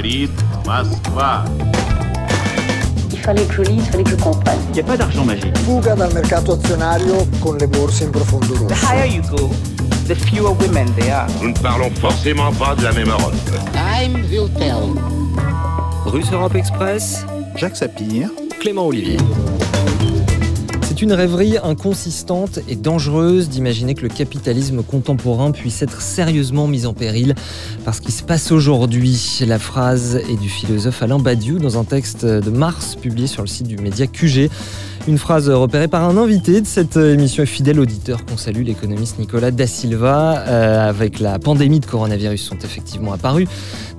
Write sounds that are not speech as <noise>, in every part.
говорит Москва. Il fallait que je lise, il fallait que je comprenne. Il n'y a pas d'argent magique. Fuga dal mercato azionario con le borse in profondo The rosso. higher you go, the fewer women there are. Nous ne parlons forcément pas de la même Europe. Time will tell. Russe Europe Express, Jacques Sapir, Clément Olivier. Une rêverie inconsistante et dangereuse d'imaginer que le capitalisme contemporain puisse être sérieusement mis en péril par ce qui se passe aujourd'hui. La phrase est du philosophe Alain Badiou dans un texte de mars publié sur le site du média QG. Une phrase repérée par un invité de cette émission et fidèle auditeur qu'on salue, l'économiste Nicolas Da Silva. Euh, avec la pandémie de coronavirus sont effectivement apparues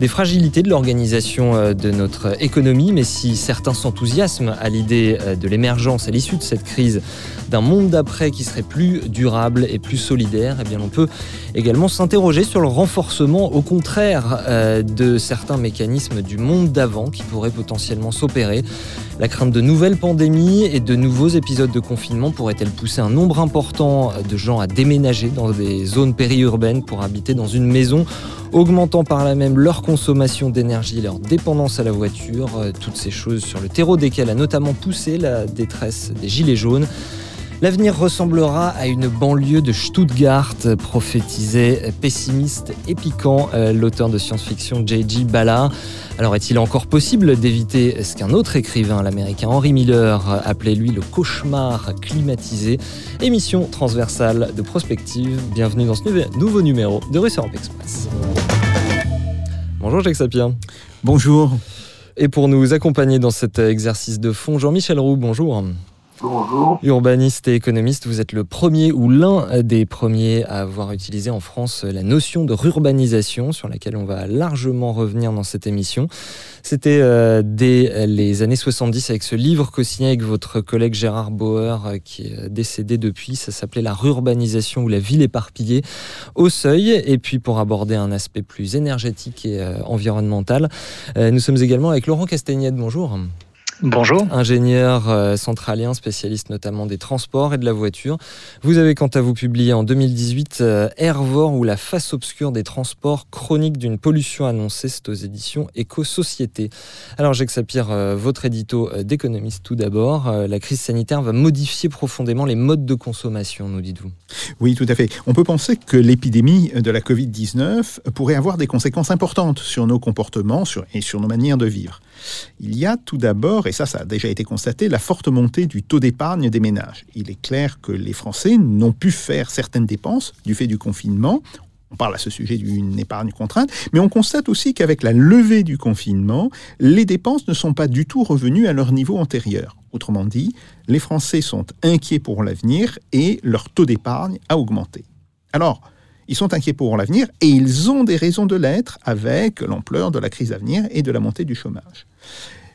des fragilités de l'organisation euh, de notre économie, mais si certains s'enthousiasment à l'idée euh, de l'émergence à l'issue de cette crise d'un monde d'après qui serait plus durable et plus solidaire, eh bien on peut également s'interroger sur le renforcement, au contraire, euh, de certains mécanismes du monde d'avant qui pourraient potentiellement s'opérer. La crainte de nouvelles pandémies et de nouveaux épisodes de confinement pourrait-elle pousser un nombre important de gens à déménager dans des zones périurbaines pour habiter dans une maison augmentant par là même leur consommation d'énergie, leur dépendance à la voiture, euh, toutes ces choses sur le terreau desquelles a notamment poussé la détresse des Gilets jaunes. L'avenir ressemblera à une banlieue de Stuttgart, prophétisait pessimiste et piquant euh, l'auteur de science-fiction J.G. Ballard. Alors est-il encore possible d'éviter ce qu'un autre écrivain, l'américain Henry Miller, appelait lui le cauchemar climatisé? Émission transversale de prospective. Bienvenue dans ce nouveau numéro de Europe Express. Bonjour Jacques Sapien. bonjour. Et pour nous accompagner dans cet exercice de fond, Jean-Michel Roux, bonjour. Bonjour. Urbaniste et économiste, vous êtes le premier ou l'un des premiers à avoir utilisé en France la notion de rurbanisation, sur laquelle on va largement revenir dans cette émission. C'était euh, dès les années 70 avec ce livre co-signé avec votre collègue Gérard Bauer, euh, qui est décédé depuis. Ça s'appelait La rurbanisation ou la ville éparpillée au seuil. Et puis pour aborder un aspect plus énergétique et euh, environnemental, euh, nous sommes également avec Laurent Castagnette. Bonjour. Bonjour. Ingénieur euh, centralien, spécialiste notamment des transports et de la voiture. Vous avez quant à vous publié en 2018 euh, Hervor ou la face obscure des transports, chronique d'une pollution annoncée. C'est aux éditions Éco-Société. Alors Jacques Sapir, euh, votre édito d'économiste tout d'abord. La crise sanitaire va modifier profondément les modes de consommation, nous dites-vous. Oui, tout à fait. On peut penser que l'épidémie de la Covid-19 pourrait avoir des conséquences importantes sur nos comportements sur- et sur nos manières de vivre. Il y a tout d'abord, et ça, ça a déjà été constaté, la forte montée du taux d'épargne des ménages. Il est clair que les Français n'ont pu faire certaines dépenses du fait du confinement. On parle à ce sujet d'une épargne contrainte, mais on constate aussi qu'avec la levée du confinement, les dépenses ne sont pas du tout revenues à leur niveau antérieur. Autrement dit, les Français sont inquiets pour l'avenir et leur taux d'épargne a augmenté. Alors, ils sont inquiets pour l'avenir et ils ont des raisons de l'être avec l'ampleur de la crise à venir et de la montée du chômage.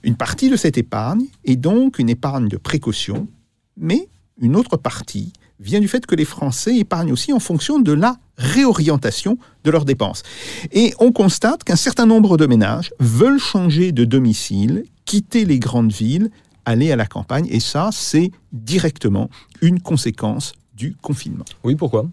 Une partie de cette épargne est donc une épargne de précaution, mais une autre partie vient du fait que les Français épargnent aussi en fonction de la réorientation de leurs dépenses. Et on constate qu'un certain nombre de ménages veulent changer de domicile, quitter les grandes villes, aller à la campagne, et ça, c'est directement une conséquence du confinement. Oui, pourquoi?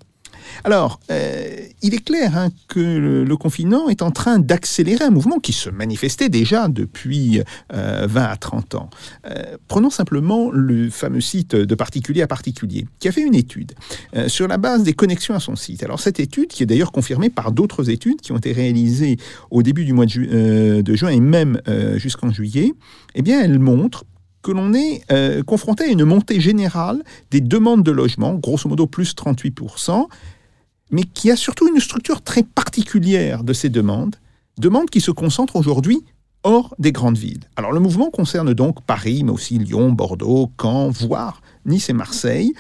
Alors, euh, il est clair hein, que le, confinement est en train d'accélérer un mouvement qui se manifestait déjà depuis euh, 20 à 30 ans. Euh, prenons simplement le fameux site de particulier à particulier, qui a fait une étude euh, sur la base des connexions à son site. Alors, cette étude, qui est d'ailleurs confirmée par d'autres études qui ont été réalisées au début du mois de, de juin et même jusqu'en juillet, eh bien, elle montre que l'on est confronté à une montée générale des demandes de logement, grosso modo plus 38%, mais qui a surtout une structure très particulière de ces demandes, demandes qui se concentrent aujourd'hui hors des grandes villes. Alors le mouvement concerne donc Paris, mais aussi Lyon, Bordeaux, Caen, voire Nice et Marseille,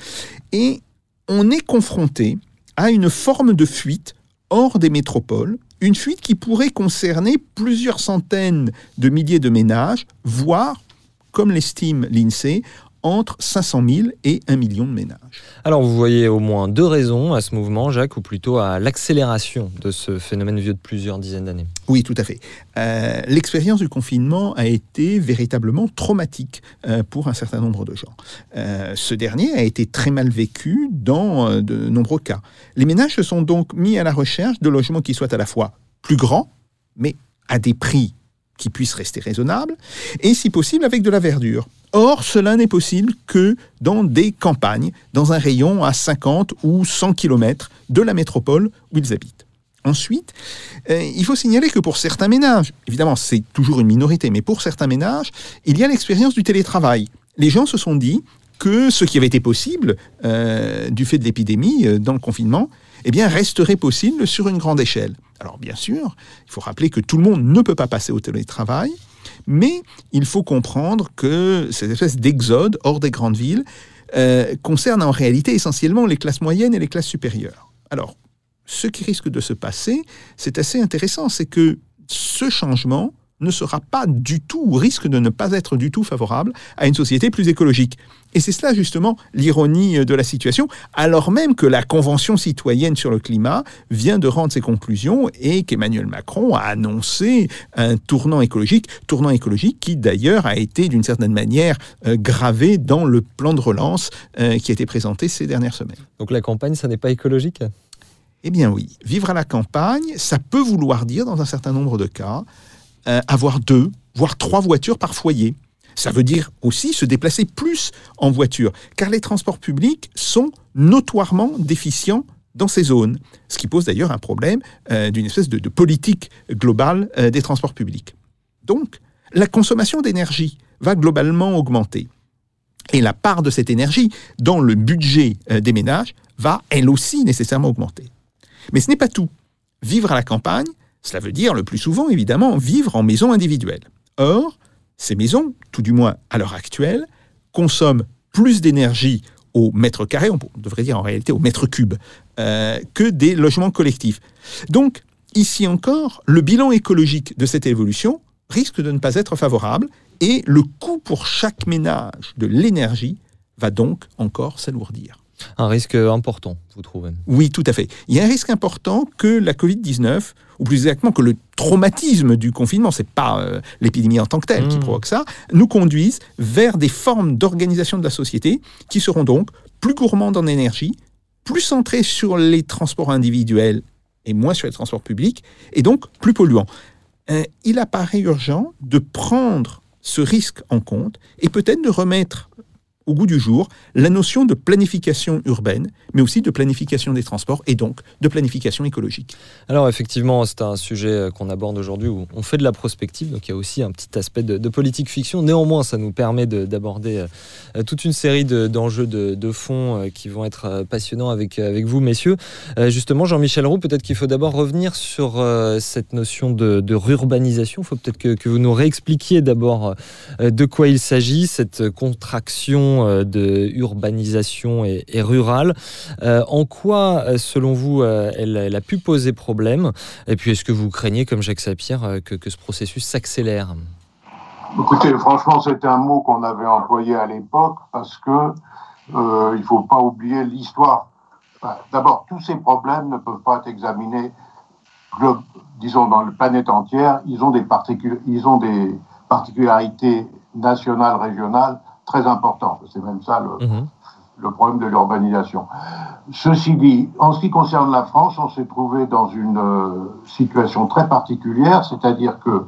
et on est confronté à une forme de fuite hors des métropoles, une fuite qui pourrait concerner plusieurs centaines de milliers de ménages, voire, comme l'estime l'INSEE, entre 500 000 et 1 million de ménages. Alors vous voyez au moins deux raisons à ce mouvement, Jacques, ou plutôt à l'accélération de ce phénomène vieux de plusieurs dizaines d'années? Oui, tout à fait. Euh, L'expérience du confinement a été véritablement traumatique euh, pour un certain nombre de gens. Euh, ce dernier a été très mal vécu dans de nombreux cas. Les ménages se sont donc mis à la recherche de logements qui soient à la fois plus grands, mais à des prix qui puisse rester raisonnable, et si possible avec de la verdure. Or, cela n'est possible que dans des campagnes, dans un rayon à 50 ou 100 km de la métropole où ils habitent. Ensuite, euh, il faut signaler que pour certains ménages, évidemment c'est toujours une minorité, mais pour certains ménages, il y a l'expérience du télétravail. Les gens se sont dit que ce qui avait été possible euh, du fait de l'épidémie euh, dans le confinement, eh bien, resterait possible sur une grande échelle. Alors bien sûr, il faut rappeler que tout le monde ne peut pas passer au télétravail, mais il faut comprendre que cette espèce d'exode hors des grandes villes euh, concerne en réalité essentiellement les classes moyennes et les classes supérieures. Alors, ce qui risque de se passer, c'est assez intéressant, c'est que ce changement ne sera pas du tout, ou risque de ne pas être du tout favorable à une société plus écologique. Et c'est cela justement l'ironie de la situation, alors même que la Convention citoyenne sur le climat vient de rendre ses conclusions et qu'Emmanuel Macron a annoncé un tournant écologique, tournant écologique qui d'ailleurs a été d'une certaine manière euh, gravé dans le plan de relance euh, qui a été présenté ces dernières semaines. Donc la campagne, ça n'est pas écologique? Eh bien oui, vivre à la campagne, ça peut vouloir dire dans un certain nombre de cas euh, avoir deux, voire trois voitures par foyer. Ça veut dire aussi se déplacer plus en voiture, car les transports publics sont notoirement déficients dans ces zones, ce qui pose d'ailleurs un problème euh, d'une espèce de, politique globale euh, des transports publics. Donc, la consommation d'énergie va globalement augmenter. Et la part de cette énergie dans le budget des ménages va elle aussi nécessairement augmenter. Mais ce n'est pas tout. Vivre à la campagne, cela veut dire le plus souvent, évidemment, vivre en maison individuelle. Or, ces maisons, tout du moins à l'heure actuelle, consomment plus d'énergie au mètre carré, on devrait dire en réalité au mètre cube, euh, que des logements collectifs. Donc, ici encore, le bilan écologique de cette évolution risque de ne pas être favorable et le coût pour chaque ménage de l'énergie va donc encore s'alourdir. Un risque important, vous trouvez Oui, tout à fait. Il y a un risque important que la Covid-19, ou plus exactement que le traumatisme du confinement, c'est pas euh, l'épidémie en tant que telle qui mmh. provoque ça, nous conduise vers des formes d'organisation de la société qui seront donc plus gourmandes en énergie, plus centrées sur les transports individuels et moins sur les transports publics, et donc plus polluants. Euh, il apparaît urgent de prendre ce risque en compte et peut-être de remettre au goût du jour la notion de planification urbaine, mais aussi de planification des transports et donc de planification écologique. Alors effectivement, c'est un sujet euh, qu'on aborde aujourd'hui où on fait de la prospective, donc il y a aussi un petit aspect de, politique fiction. Néanmoins, ça nous permet d'aborder euh, toute une série d'enjeux de, de, fond euh, qui vont être passionnants avec, avec vous, messieurs. Justement, Jean-Michel Roux, peut-être qu'il faut d'abord revenir sur cette notion de, rurbanisation. Il faut peut-être que, vous nous réexpliquiez d'abord de quoi il s'agit, cette contraction euh, de urbanisation et, rurale. Euh, en quoi, euh, selon vous, elle, a pu poser problème? Et puis, est-ce que vous craignez, comme Jacques Sapir, que, ce processus s'accélère? Écoutez, franchement, c'est un mot qu'on avait employé à l'époque parce que il ne faut pas oublier l'histoire. D'abord, tous ces problèmes ne peuvent pas être examinés, disons, dans la planète entière. Ils ont des, ils ont des particularités nationales, régionales très important. C'est même ça mhm. le, problème de l'urbanisation. Ceci dit, en ce qui concerne la France, on s'est trouvé dans une euh, situation très particulière, c'est-à-dire que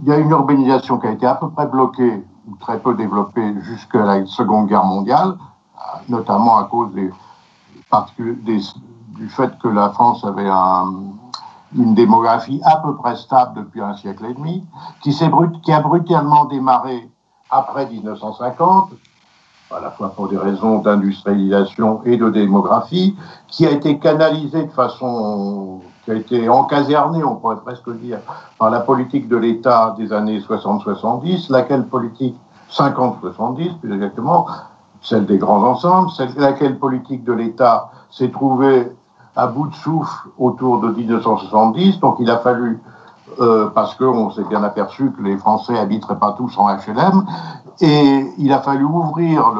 il y a une urbanisation qui a été à peu près bloquée ou très peu développée jusqu'à la Seconde Guerre mondiale, notamment à cause des, du fait que la France avait une démographie à peu près stable depuis un siècle et demi, qui, qui a brutalement démarré après 1950, à la fois pour des raisons d'industrialisation et de démographie, qui a été canalisée de façon, qui a été encasernée, on pourrait presque dire, par la politique de l'État des années 60-70, laquelle politique 50-70 plus exactement, celle des grands ensembles, celle, laquelle politique de l'État s'est trouvée à bout de souffle autour de 1970, donc il a fallu euh, parce qu'on s'est bien aperçu que les Français habiteraient pas tous en HLM, et il a fallu ouvrir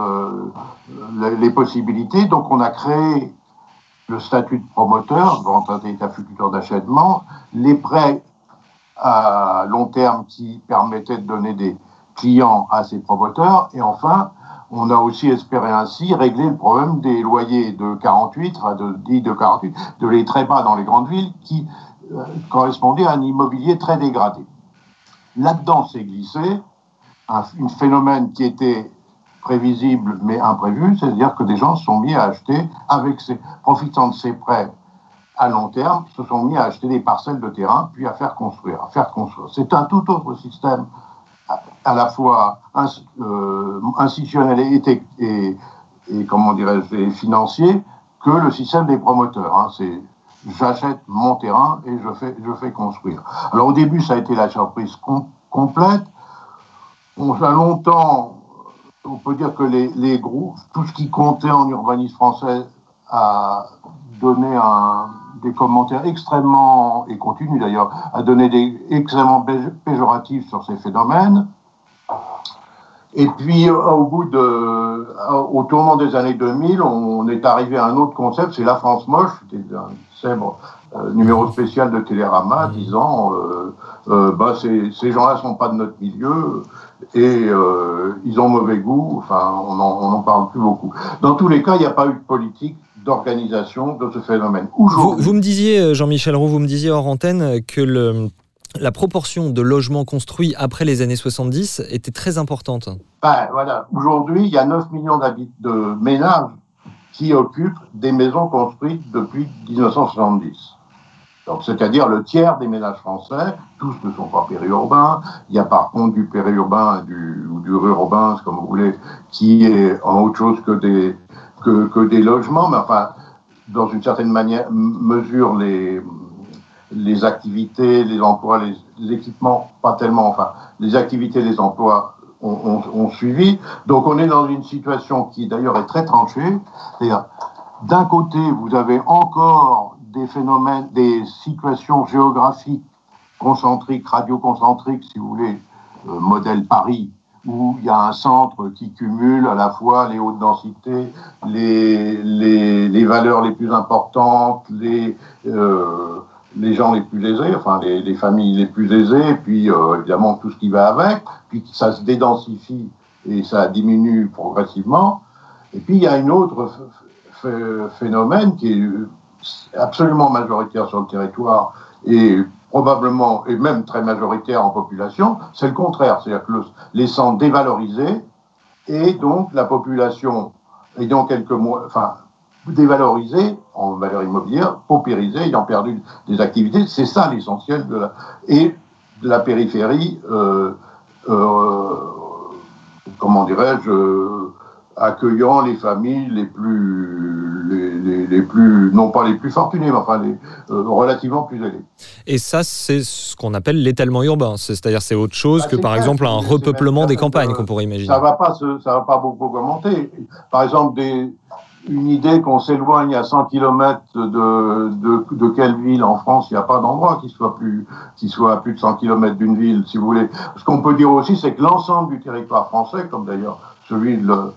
les possibilités. Donc on a créé le statut de promoteur, grand futur d'achèvement, les prêts à long terme qui permettaient de donner des clients à ces promoteurs, et enfin, on a aussi espéré ainsi régler le problème des loyers de 48, enfin de, de 48, de les très bas dans les grandes villes qui correspondait à un immobilier très dégradé. là-dedans s'est glissé un, phénomène qui était prévisible mais imprévu, c'est-à-dire que des gens se sont mis à acheter, avec profitant de ces prêts à long terme, se sont mis à acheter des parcelles de terrain, puis à faire construire, faire construire. C'est un tout autre système, à, la fois euh, institutionnel et, comment dirais-je, financier, que le système des promoteurs. Hein. J'achète mon terrain et je fais, je fais construire. Alors au début, ça a été la surprise com complète. On a longtemps, on peut dire que les, les, groupes, tout ce qui comptait en urbanisme français a donné un, des commentaires extrêmement, et continue d'ailleurs, à donner des extrêmement péjoratifs sur ces phénomènes. Et puis, au bout de, au tournant des années 2000, on est arrivé à un autre concept, c'est la France moche, c'était un célèbre euh, numéro spécial de Télérama disant, euh, euh, bah, ces gens-là sont pas de notre milieu et euh, ils ont mauvais goût. Enfin, on n'en parle plus beaucoup. Dans tous les cas, il n'y a pas eu de politique d'organisation de ce phénomène. Vous, vous, me disiez, Jean-Michel Roux, vous me disiez hors antenne que le, la proportion de logements construits après les années 70 était très importante. Ben. Aujourd'hui, il y a 9 millions de ménages qui occupent des maisons construites depuis 1970. Donc, c'est-à-dire le tiers des ménages français, tous ne sont pas périurbains. Il y a par contre du périurbain du, ou du rurbain, comme vous voulez, qui est en autre chose que des, que, que des logements, mais enfin, dans une certaine manière, mesure les, les activités, les emplois, les, équipements, pas tellement, enfin, les activités, les emplois ont, suivi. Donc on est dans une situation qui d'ailleurs est très tranchée. D'un côté, vous avez encore des phénomènes, des situations géographiques concentriques, radioconcentriques, si vous voulez, euh, modèle Paris, où il y a un centre qui cumule à la fois les hautes densités, les, les, les valeurs les plus importantes, les, euh, les gens les plus aisés, enfin les, les familles les plus aisées, puis euh, évidemment tout ce qui va avec, puis ça se dédensifie et ça diminue progressivement. Et puis il y a une autre phénomène qui est absolument majoritaire sur le territoire et probablement, et même très majoritaire en population, c'est le contraire. C'est-à-dire que le, les centres dévalorisés et donc la population ayant quelques mois, enfin, dévalorisée en valeur immobilière, paupérisée, ayant perdu des activités. C'est ça l'essentiel de la, et de la périphérie, euh, euh, comment dirais-je, accueillant les familles les plus, les, les, les, plus, non pas les plus fortunées, mais enfin les euh, relativement plus aisées. Et ça, c'est ce qu'on appelle l'étalement urbain, c'est-à-dire c'est autre chose bah, que par exemple un repeuplement des campagnes qu'on pourrait imaginer. Ça va pas, se, ça va pas beaucoup commenter. Par exemple, des, une idée qu'on s'éloigne à 100 km de, de, de, quelle ville en France, il n'y a pas d'endroit qui soit plus qui soit à plus de 100 km d'une ville, si vous voulez. Ce qu'on peut dire aussi, c'est que l'ensemble du territoire français, comme d'ailleurs celui de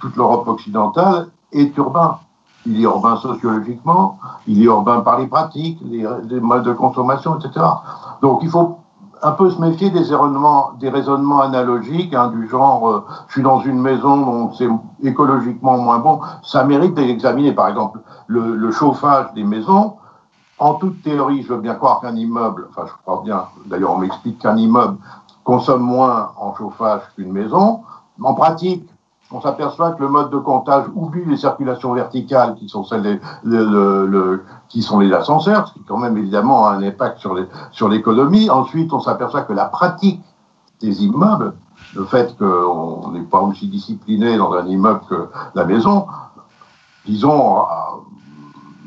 toute l'Europe occidentale est urbain. Il est urbain sociologiquement, il est urbain par les pratiques, les modes de consommation, etc. Donc il faut un peu se méfier des raisonnements, des raisonnements analogiques, hein, du genre euh, je suis dans une maison dont c'est écologiquement moins bon. Ça mérite d'examiner, par exemple, le, le, chauffage des maisons. En toute théorie, je veux bien croire qu'un immeuble, enfin je crois bien, d'ailleurs on m'explique qu'un immeuble consomme moins en chauffage qu'une maison. En pratique, on s'aperçoit que le mode de comptage oublie les circulations verticales qui sont celles des, les ascenseurs, ce qui quand même évidemment a un impact sur l'économie. Ensuite, on s'aperçoit que la pratique des immeubles, le fait qu'on n'est pas aussi discipliné dans un immeuble que la maison, disons,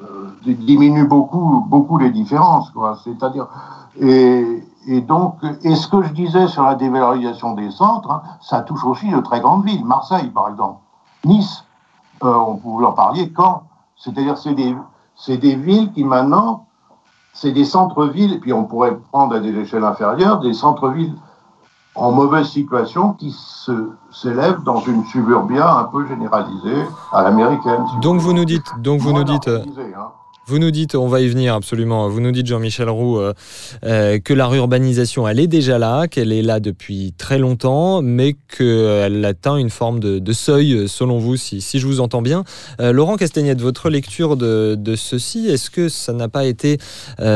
euh, diminue beaucoup les différences. C'est-à-dire et donc, et ce que je disais sur la dévalorisation des centres, hein, ça touche aussi de très grandes villes. Marseille, par exemple. Nice, euh, on pouvait en parler. Caen. C'est-à-dire, c'est des, c'est des villes qui maintenant, c'est des centres-villes, et puis on pourrait prendre à des échelles inférieures, des centres-villes en mauvaise situation qui se s'élèvent dans une suburbia un peu généralisée à l'américaine. Donc vous, vous nous dites, donc vous nous dites, hein. Vous nous dites, on va y venir absolument, vous nous dites Jean-Michel Roux euh, euh, que la urbanisation, elle est déjà là, qu'elle est là depuis très longtemps, mais qu'elle atteint une forme de, seuil, selon vous, si, je vous entends bien. Euh, Laurent Castagnette, votre lecture de, ceci, est-ce que ça n'a pas été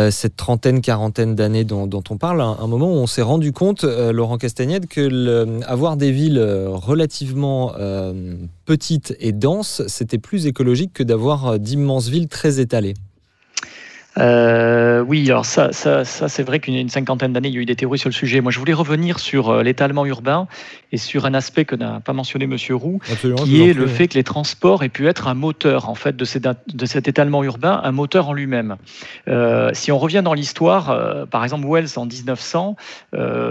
cette trentaine, quarantaine d'années dont, on parle, un, moment où on s'est rendu compte, Laurent Castagnette, que avoir des villes relativement petites et denses, c'était plus écologique que d'avoir d'immenses villes très étalées? Euh, oui, alors ça, ça, ça c'est vrai qu'une cinquantaine d'années, il y a eu des théories sur le sujet. Moi, je voulais revenir sur euh, l'étalement urbain et sur un aspect que n'a pas mentionné Monsieur Roux, qui est le fait que les transports aient pu être un moteur en fait de, de cet étalement urbain, un moteur en lui-même. Euh, si on revient dans l'histoire, euh, par exemple Wells en 1900,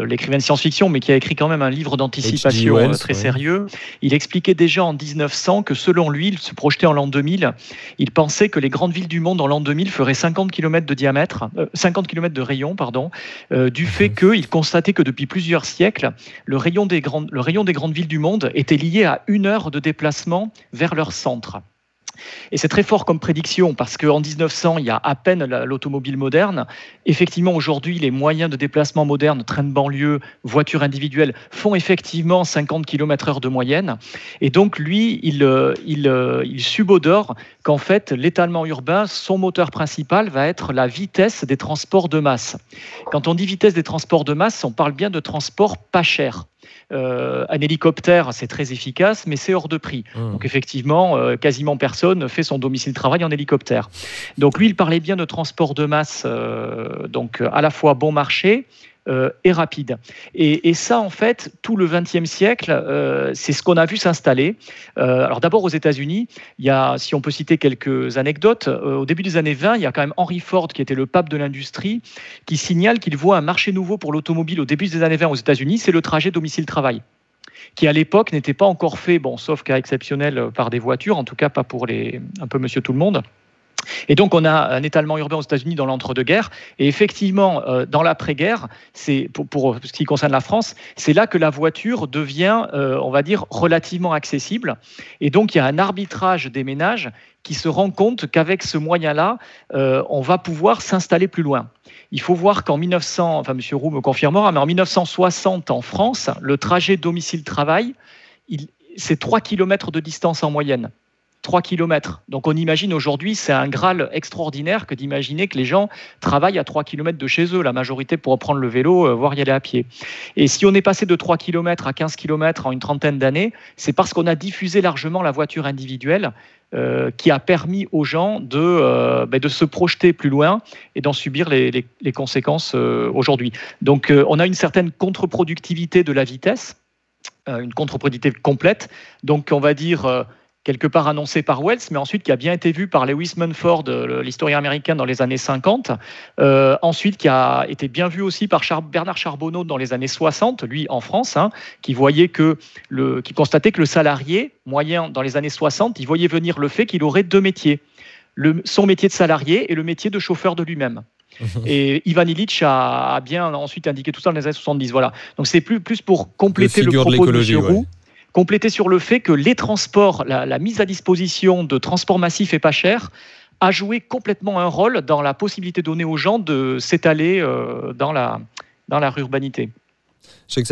l'écrivain de science-fiction, mais qui a écrit quand même un livre d'anticipation très sérieux, il expliquait déjà en 1900 que selon lui, il se projetait en l'an 2000, il pensait que les grandes villes du monde en l'an 2000 feraient 50 km de diamètre, 50 euh, km de rayon, pardon, euh, du fait mhm. qu'il constatait que depuis plusieurs siècles, le rayon, des grandes, le rayon des grandes villes du monde était lié à une heure de déplacement vers leur centre. Et c'est très fort comme prédiction parce qu'en 1900, il y a à peine l'automobile moderne. Effectivement, aujourd'hui, les moyens de déplacement modernes, train de banlieue, voitures individuelles, font effectivement 50 km/h de moyenne. Et donc, lui, euh, euh, il subodore qu'en fait, l'étalement urbain, son moteur principal va être la vitesse des transports de masse. Quand on dit vitesse des transports de masse, on parle bien de transports pas chers. Euh, un hélicoptère, c'est très efficace, mais c'est hors de prix. Mmh. Donc effectivement, euh, quasiment personne fait son domicile travail en hélicoptère. Donc lui, il parlait bien de transport de masse, euh, donc à la fois bon marché, et rapide. Et, ça, en fait, tout le XXe siècle, euh, c'est ce qu'on a vu s'installer. Euh, alors d'abord aux États-Unis, il y a, si on peut citer quelques anecdotes, au début des années 20, il y a quand même Henry Ford, qui était le pape de l'industrie, qui signale qu'il voit un marché nouveau pour l'automobile au début des années 20 aux États-Unis, c'est le trajet domicile-travail qui à l'époque n'était pas encore fait, bon, sauf cas exceptionnel par des voitures, en tout cas pas pour les, un peu monsieur tout le monde. Et donc, on a un étalement urbain aux États-Unis dans l'entre-deux-guerres. Et effectivement, euh, dans l'après-guerre, c'est pour, ce qui concerne la France, c'est là que la voiture devient, euh, on va dire, relativement accessible. Et donc, il y a un arbitrage des ménages qui se rend compte qu'avec ce moyen-là, euh, on va pouvoir s'installer plus loin. Il faut voir qu'en 1900, enfin, M. Roux me confirmera, mais en 1960 en France, le trajet domicile-travail, c'est 3 km de distance en moyenne. 3 km. Donc on imagine aujourd'hui, c'est un Graal extraordinaire que d'imaginer que les gens travaillent à 3 km de chez eux. La majorité pour prendre le vélo, euh, voire y aller à pied. Et si on est passé de 3 km à 15 km en une trentaine d'années, c'est parce qu'on a diffusé largement la voiture individuelle euh, qui a permis aux gens de, euh, ben, de se projeter plus loin et d'en subir les, les, conséquences aujourd'hui. Donc on a une certaine contre-productivité de la vitesse, une contre-productivité complète. Donc on va dire quelque part annoncé par Wells, mais ensuite qui a bien été vu par Lewis Munford, euh, l'historien américain, dans les années 50. Euh, ensuite, qui a été bien vu aussi par Bernard Charbonneau dans les années 60, lui en France, hein, qui voyait que le, qui constatait que le salarié moyen dans les années 60, il voyait venir le fait qu'il aurait deux métiers, le, son métier de salarié et le métier de chauffeur de lui-même. <laughs> Et Ivan Illich a, bien ensuite indiqué tout ça dans les années 70. Voilà. Donc c'est plus, plus pour compléter le, propos de. Roux compléter sur le fait que les transports, la, mise à disposition de transports massifs et pas chers, a joué complètement un rôle dans la possibilité donnée aux gens de s'étaler euh, dans, la, dans la urbanité.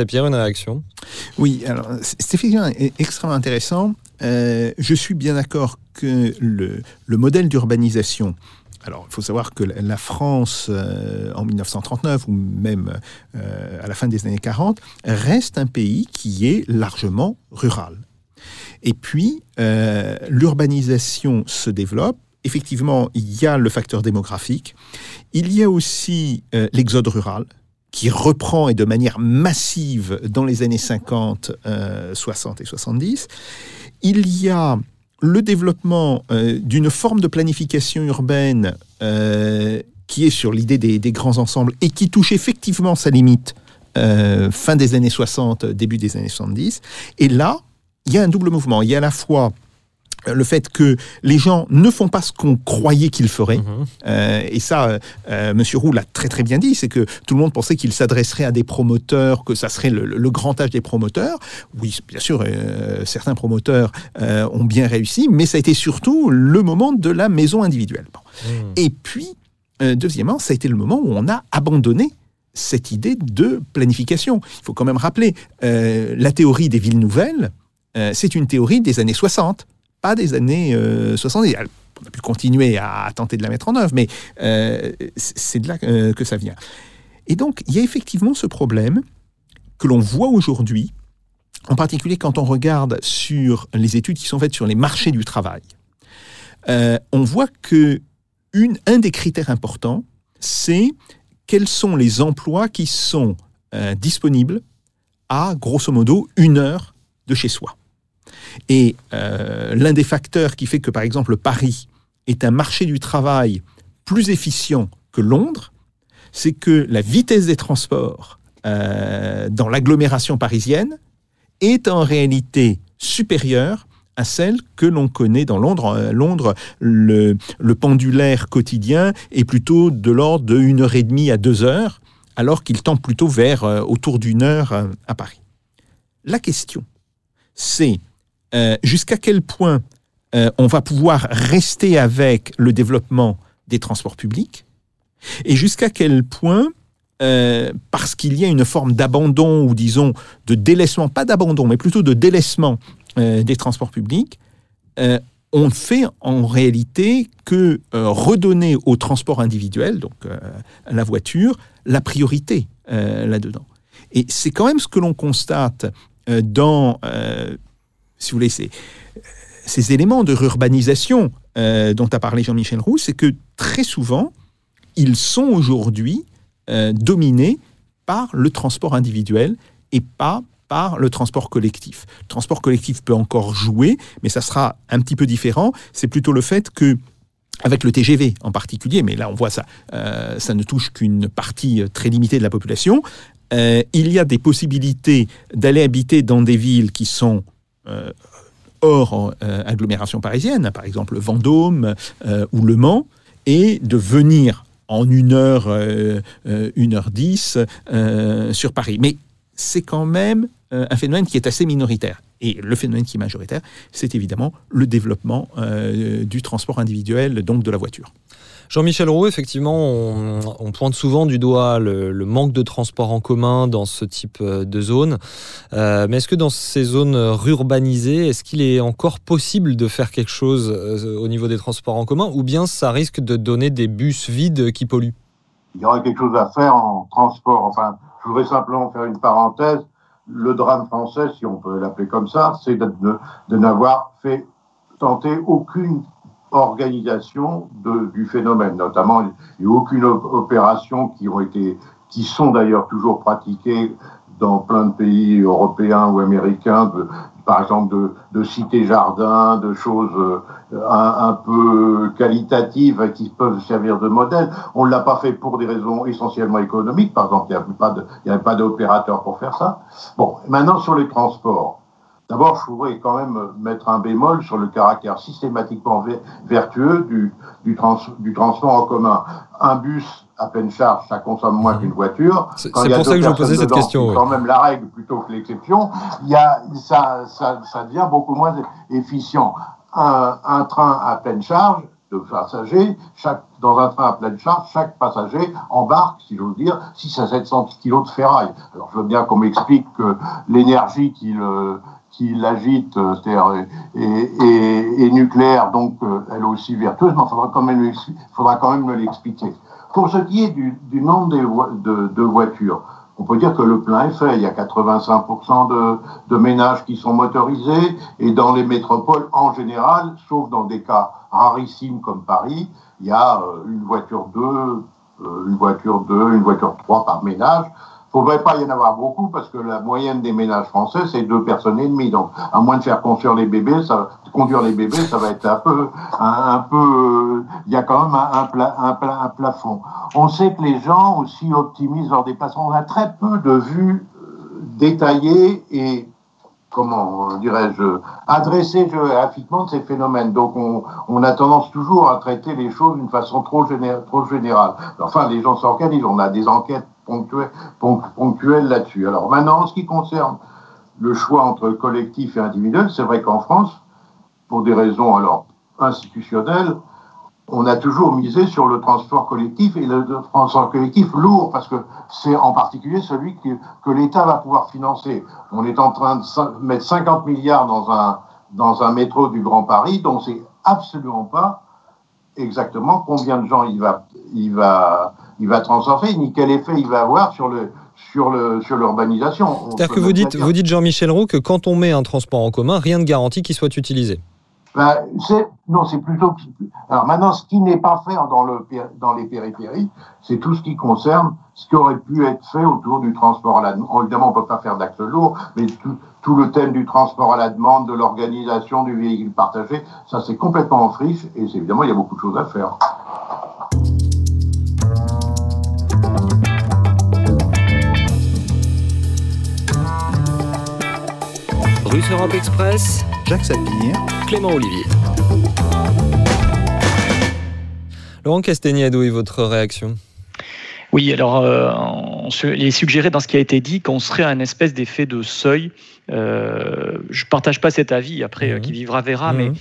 Pierre, une réaction? Oui, alors c'est effectivement extrêmement intéressant. Euh, je suis bien d'accord que le, le modèle d'urbanisation alors, il faut savoir que la France, euh, en 1939 ou même euh, à la fin des années 40, reste un pays qui est largement rural. Et puis, euh, l'urbanisation se développe. Effectivement, il y a le facteur démographique. Il y a aussi l'exode rural qui reprend et de manière massive dans les années 50, 60 et 70. Il y a le développement euh, d'une forme de planification urbaine euh, qui est sur l'idée des, grands ensembles et qui touche effectivement sa limite euh, fin des années 60, début des années 70. Et là, il y a un double mouvement. Il y a à la fois le fait que les gens ne font pas ce qu'on croyait qu'ils feraient. Mhm. Euh, et ça, M. Euh, Monsieur Roux l'a très très bien dit, c'est que tout le monde pensait qu'il s'adresserait à des promoteurs, que ça serait le, grand âge des promoteurs. Oui, bien sûr, euh, certains promoteurs ont bien réussi, mais ça a été surtout le moment de la maison individuelle. Mhm. Et puis, deuxièmement, ça a été le moment où on a abandonné cette idée de planification. Il faut quand même rappeler, la théorie des villes nouvelles, c'est une théorie des années 60 pas des années 70. Euh, on a pu continuer à, tenter de la mettre en œuvre, mais euh, c'est de là euh, que ça vient. Et donc, il y a effectivement ce problème que l'on voit aujourd'hui, en particulier quand on regarde sur les études qui sont faites sur les marchés du travail. on voit que un des critères importants, c'est quels sont les emplois qui sont disponibles à, grosso modo, une heure de chez soi. Et euh, l'un des facteurs qui fait que, par exemple, Paris est un marché du travail plus efficient que Londres, c'est que la vitesse des transports euh, dans l'agglomération parisienne est en réalité supérieure à celle que l'on connaît dans Londres. Euh, Londres, le, pendulaire quotidien est plutôt de l'ordre de 1 heure et demie à 2 heures, alors qu'il tend plutôt vers autour d'une heure à Paris. La question, c'est euh, jusqu'à quel point euh, on va pouvoir rester avec le développement des transports publics et jusqu'à quel point, euh, parce qu'il y a une forme d'abandon ou disons de délaissement, pas d'abandon, mais plutôt de délaissement des transports publics, on fait en réalité que redonner au transport individuel, donc la voiture, la priorité là-dedans. Et c'est quand même ce que l'on constate dans si vous voulez, ces, éléments de rurbanisation euh, dont a parlé Jean-Michel Roux, c'est que très souvent, ils sont aujourd'hui euh, dominés par le transport individuel et pas par le transport collectif. Le transport collectif peut encore jouer, mais ça sera un petit peu différent. C'est plutôt le fait que avec le TGV en particulier, mais là on voit ça, euh, ça ne touche qu'une partie très limitée de la population. il y a des possibilités d'aller habiter dans des villes qui sont hors euh, agglomération parisienne, par exemple Vendôme euh, ou Le Mans, et de venir en une heure, une heure dix sur Paris. Mais c'est quand même un phénomène qui est assez minoritaire. Et le phénomène qui est majoritaire, c'est évidemment le développement du transport individuel, donc de la voiture. Jean-Michel Roux, effectivement, on, pointe souvent du doigt le, manque de transport en commun dans ce type euh, de zone. Euh, mais est-ce que dans ces zones rurbanisées, est-ce qu'il est encore possible de faire quelque chose euh, au niveau des transports en commun ou bien ça risque de donner des bus vides qui polluent? Il y aurait quelque chose à faire en transport. Enfin, je voudrais simplement faire une parenthèse. Le drame français, si on peut l'appeler comme ça, c'est de n'avoir fait tenter aucune organisation du phénomène. Notamment, il n'y a aucune opération qui ont été, qui sont d'ailleurs toujours pratiquées dans plein de pays européens ou américains, par exemple de, de cités-jardins, de choses euh, un, un, peu qualitatives qui peuvent servir de modèle. On ne l'a pas fait pour des raisons essentiellement économiques. Par exemple, il n'y avait pas d'opérateur pour faire ça. Bon, maintenant sur les transports. D'abord, je voudrais quand même mettre un bémol sur le caractère systématiquement vertueux du, du, du, transport en commun. Un bus à pleine charge, ça consomme moins qu'une voiture. C'est pour ça que je vous posais cette question. C'est quand même la règle plutôt que l'exception. Il y a, ça, ça, ça devient beaucoup moins efficient. Un, un train à pleine charge, de passagers, chaque, dans un train à pleine charge, chaque passager embarque, si j'ose dire, 6 à 700 kilos de ferraille. Alors je veux bien qu'on m'explique que l'énergie qui le, qui l'agite, euh, c'est-à-dire et, nucléaire, donc euh, elle aussi vertueuse, mais il faudra quand même, faudra quand même me l'expliquer. Pour ce qui est du, nombre de, voitures, on peut dire que le plein est fait. Il y a 85% de, de, ménages qui sont motorisés et dans les métropoles en général, sauf dans des cas rarissimes comme Paris, il y a euh, une voiture 2, une voiture 2, une voiture 3 par ménage faudrait pas y en avoir beaucoup parce que la moyenne des ménages français, c'est deux personnes et demie. Donc, à moins de faire les bébés, ça, conduire les bébés, ça va être un peu, un, peu, il y a quand même un, plafond. On sait que les gens aussi optimisent leur déplacement. On a très peu de vues euh, détaillées et comment dirais-je, adresser géographiquement ces phénomènes. Donc on, a tendance toujours à traiter les choses d'une façon trop générale. Enfin, les gens s'organisent, on a des enquêtes ponctuelles là-dessus. Alors maintenant, en ce qui concerne le choix entre collectif et individuel, c'est vrai qu'en France, pour des raisons alors institutionnelles, on a toujours misé sur le transport collectif et le transport collectif lourd, parce que c'est en particulier celui que, que l'État va pouvoir financer. On est en train de mettre 50 milliards dans un, dans un métro du Grand Paris, dont c'est absolument pas exactement combien de gens il va, il va, il va transporter, ni quel effet il va avoir sur le, sur le sur l'urbanisation. C'est-à-dire que vous dites, vous dites Jean-Michel Roux que quand on met un transport en commun, rien ne garantit qu'il soit utilisé. Ben, non, c'est plutôt. Alors maintenant, ce qui n'est pas fait dans, le, dans les périphéries, c'est tout ce qui concerne ce qui aurait pu être fait autour du transport à la demande. Évidemment, on peut pas faire d'axe lourd, mais tout, tout, le thème du transport à la demande, de l'organisation du véhicule partagé, ça c'est complètement en friche et évidemment, il y a beaucoup de choses à faire. Russe Europe Express, Jacques Sapir, Clément Olivier. Laurent Castagnado et votre réaction? Oui, alors euh, il est suggéré dans ce qui a été dit qu'on serait un espèce d'effet de seuil. Euh, je ne partage pas cet avis, après, euh, qui vivra verra, mais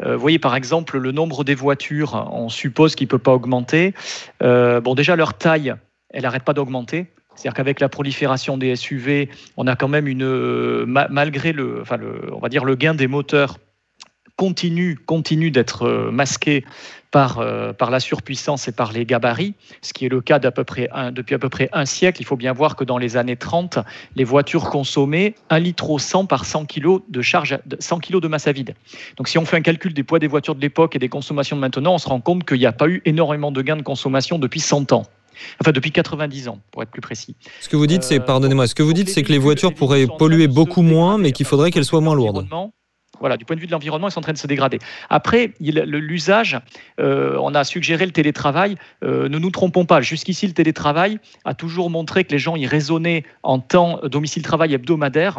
vous voyez par exemple le nombre des voitures, on suppose qu'il ne peut pas augmenter. bon, déjà leur taille, elle n'arrête pas d'augmenter. C'est-à-dire qu'avec la prolifération des SUV, on a quand même une, malgré le, gain des moteurs continue, d'être euh, masqué par, euh, par la surpuissance et par les gabarits, ce qui est le cas depuis à peu près un siècle. Il faut bien voir que dans les années 30, les voitures consommaient 1 litre 100 par 100 kg de charge, 100 kg de masse à vide. Donc si on fait un calcul des poids des voitures de l'époque et des consommations de maintenant, on se rend compte qu'il n'y a pas eu énormément de gains de consommation depuis 100 ans. Enfin, depuis 90 ans, pour être plus précis. Ce que vous dites, c'est, euh, pardonnez-moi, ce que vous dites, c'est que les voitures pourraient polluer beaucoup moins, mais qu'il faudrait qu'elles soient moins lourdes. Voilà, du point de vue de l'environnement, ils sont en train de se dégrader. Après, l'usage, euh, on a suggéré le télétravail. Euh, ne nous trompons pas, jusqu'ici, le télétravail a toujours montré que les gens y raisonnaient en temps domicile-travail hebdomadaire.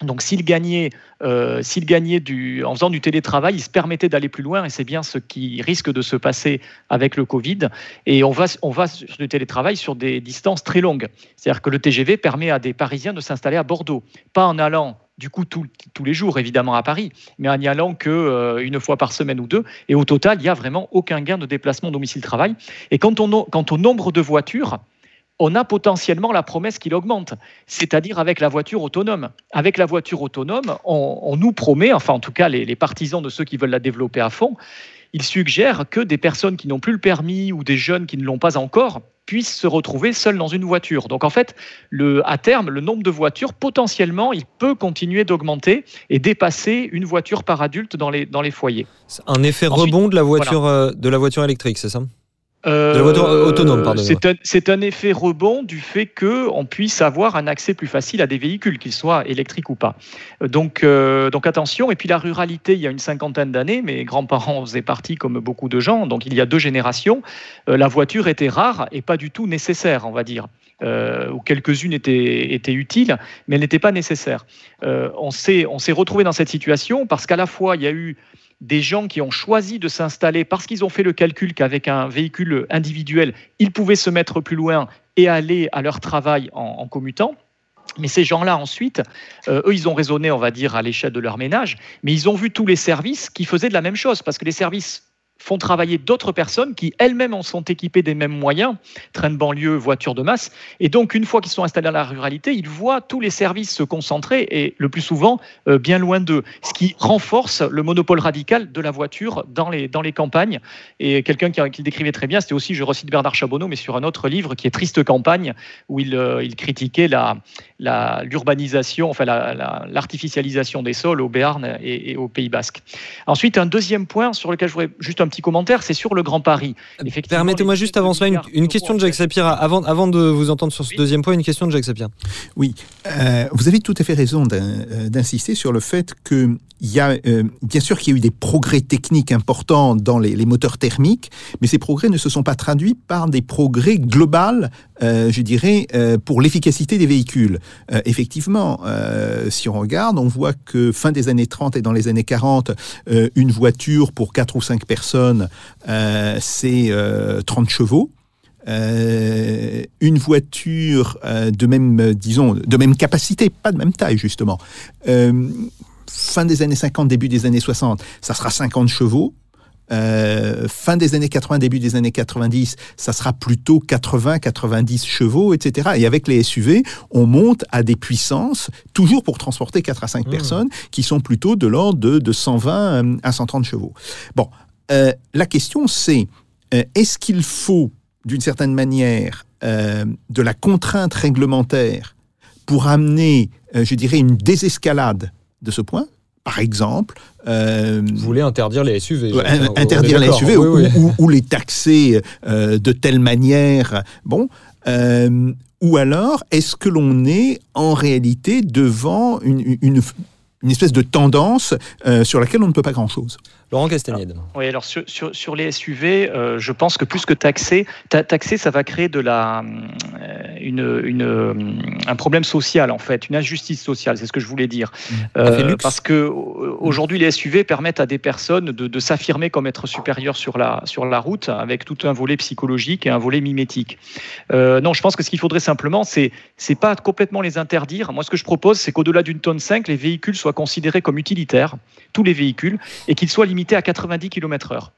Donc s'il gagnait, euh, gagnait du, en faisant du télétravail, il se permettait d'aller plus loin et c'est bien ce qui risque de se passer avec le Covid. Et on va, sur du télétravail sur des distances très longues. C'est-à-dire que le TGV permet à des Parisiens de s'installer à Bordeaux, pas en allant du coup tous les jours évidemment à Paris, mais en n'y allant que euh, une fois par semaine ou deux. Et au total, il n'y a vraiment aucun gain de déplacement domicile-travail. Et quant au nombre de voitures, on a potentiellement la promesse qu'il augmente, c'est-à-dire avec la voiture autonome. Avec la voiture autonome, on, nous promet, enfin en tout cas les, partisans de ceux qui veulent la développer à fond, ils suggèrent que des personnes qui n'ont plus le permis ou des jeunes qui ne l'ont pas encore puissent se retrouver seuls dans une voiture. Donc en fait, à terme, le nombre de voitures, potentiellement, il peut continuer d'augmenter et dépasser une voiture par adulte dans les, dans les foyers. Un effet rebond de la voiture, euh, de la voiture électrique, c'est ça? Euh, autonome, C'est un, effet rebond du fait qu'on puisse avoir un accès plus facile à des véhicules, qu'ils soient électriques ou pas. Donc, euh, donc attention. Et puis la ruralité, il y a une cinquantaine d'années, mes grands-parents faisaient partie comme beaucoup de gens, donc il y a deux générations, euh, la voiture était rare et pas du tout nécessaire, on va dire. ou quelques-unes étaient, étaient utiles, mais elles n'étaient pas nécessaires. on s'est retrouvé dans cette situation parce qu'à la fois, il y a eu des gens qui ont choisi de s'installer parce qu'ils ont fait le calcul qu'avec un véhicule individuel, ils pouvaient se mettre plus loin et aller à leur travail en, commutant. Mais ces gens-là, ensuite, euh, eux, ils ont raisonné, on va dire, à l'échelle de leur ménage, mais ils ont vu tous les services qui faisaient de la même chose, parce que les services font travailler d'autres personnes qui elles-mêmes en sont équipées des mêmes moyens, train de banlieue, voitures de masse. Et donc, une fois qu'ils sont installés dans la ruralité, ils voient tous les services se concentrer et le plus souvent euh, bien loin d'eux, ce qui renforce le monopole radical de la voiture dans les, dans les campagnes. Et quelqu'un qui, le décrivait très bien, c'était aussi, je recite Bernard Chabonneau, mais sur un autre livre qui est Triste campagne, où il, euh, il critiquait la, l'urbanisation, enfin l'artificialisation des sols au Béarn et, au Pays Basque. Ensuite, un deuxième point sur lequel je voudrais juste un petit commentaire, c'est sur le Grand Paris. Permettez-moi juste avant cela une, question de Jacques Sapir. Avant, avant de vous entendre sur ce deuxième point, une question de Jacques Sapir. Oui, euh, vous avez tout à fait raison euh, d'insister sur le fait que il y a euh, bien sûr qu'il y a eu des progrès techniques importants dans les, moteurs thermiques, mais ces progrès ne se sont pas traduits par des progrès globaux, je dirais, pour l'efficacité des véhicules. effectivement, si on regarde, on voit que fin des années 30 et dans les années 40, une voiture pour 4 ou 5 personnes, c'est 30 chevaux. une voiture de même, disons, de même capacité, pas de même taille justement. fin des années 50, début des années 60, ça sera 50 chevaux. Euh, fin des années 80, début des années 90, ça sera plutôt 80, 90 chevaux, etc. Et avec les SUV, on monte à des puissances, toujours pour transporter 4 à 5 mmh. personnes, qui sont plutôt de l'ordre de, 120 euh, à 130 chevaux. Bon, euh, la question c'est, est-ce qu'il faut, d'une certaine manière, de la contrainte réglementaire pour amener, je dirais, une désescalade de ce point? Par exemple. Euh, Vous voulez interdire les SUV Interdire les SUV ou, les taxer euh, de telle manière. Bon. Euh, ou alors, est-ce que l'on est en réalité devant une, une espèce de tendance euh, sur laquelle on ne peut pas grand-chose? Laurent Castagnède. oui, alors sur, sur, les SUV, euh, je pense que plus que taxer, taxer, ça va créer de la, euh, une, une, un problème social, en fait, une injustice sociale, c'est ce que je voulais dire. Mmh. parce que aujourd'hui, les SUV permettent à des personnes de, de s'affirmer comme être supérieurs sur la, sur la route, avec tout un volet psychologique et un volet mimétique. non, je pense que ce qu'il faudrait simplement, c'est c'est pas complètement les interdire. Moi, ce que je propose, c'est qu'au-delà d'une tonne 5, les véhicules soient considérés comme utilitaires, tous les véhicules, et qu'ils soient limités à 90 km/h.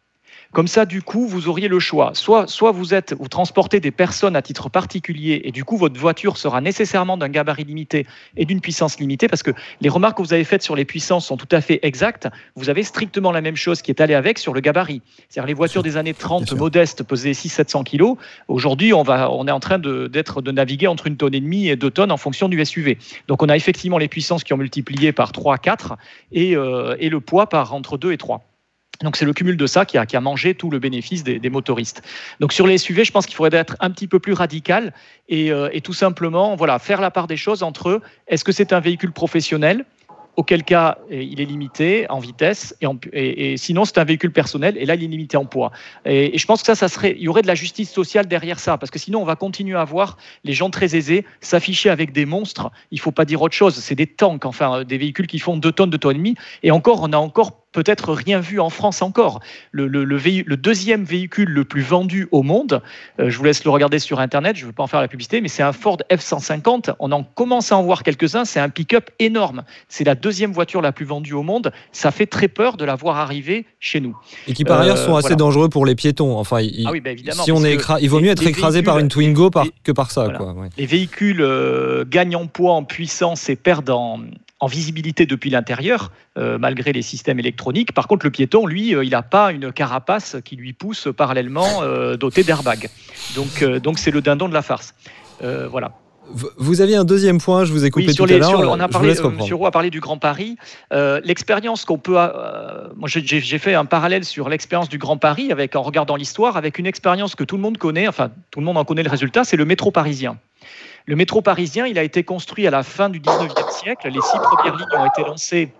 Comme ça, du coup, vous auriez le choix. Soit, soit vous êtes, vous transportez des personnes à titre particulier, et du coup, votre voiture sera nécessairement d'un gabarit limité et d'une puissance limitée, parce que les remarques que vous avez faites sur les puissances sont tout à fait exactes. Vous avez strictement la même chose qui est allée avec sur le gabarit. C'est-à-dire les voitures des années 30 modestes pesaient 600-700 kg. Aujourd'hui, on, va, on est en train de, d'être, de naviguer entre une tonne et demie et deux tonnes en fonction du SUV. Donc, on a effectivement les puissances qui ont multiplié par 3, 4 et, euh, et le poids par entre 2 et 3. Donc c'est le cumul de ça qui a, mangé tout le bénéfice des, motoristes. Donc sur les SUV, je pense qu'il faudrait être un petit peu plus radical et, euh, et tout simplement voilà, faire la part des choses entre est-ce que c'est un véhicule professionnel? Auquel cas il est limité en vitesse, et, sinon c'est un véhicule personnel, et là il est limité en poids. Et, je pense que ça, ça serait, il y aurait de la justice sociale derrière ça, parce que sinon on va continuer à voir les gens très aisés s'afficher avec des monstres. Il faut pas dire autre chose, c'est des tanks, enfin des véhicules qui font 2 tonnes, 2 tonnes et demi, et encore on a encore peut-être rien vu en France encore. Le, le, deuxième véhicule le plus vendu au monde, euh, je vous laisse le regarder sur Internet, je ne veux pas en faire la publicité, mais c'est un Ford F-150. On en commence à en voir quelques-uns, c'est un pick-up énorme. C'est la deuxième voiture la plus vendue au monde. Ça fait très peur de la voir arriver chez nous. Et qui par ailleurs sont euh, assez dangereux pour les piétons. Enfin, il, ah oui, bah, si on est il vaut mieux être écrasé par une Twingo que par ça. Les véhicules euh, gagnent en poids, en puissance et perdent en, en visibilité depuis l'intérieur, euh, malgré les systèmes électroniques. Par contre, le piéton, lui, euh, il n'a pas une carapace qui lui pousse parallèlement euh, dotée d'airbags. Donc, donc c'est le dindon de la farce. voilà. Vous aviez un deuxième point, je vous ai coupé tout à l'heure. On a parlé, Monsieur Roux a parlé du Grand Paris. l'expérience qu'on peut, moi j'ai fait un parallèle sur l'expérience du Grand Paris avec en regardant l'histoire, avec une expérience que tout le monde connaît, enfin tout le monde en connaît le résultat, c'est le métro parisien. Le métro parisien, il a été construit à la fin du 19e siècle. Les six premières lignes ont été lancées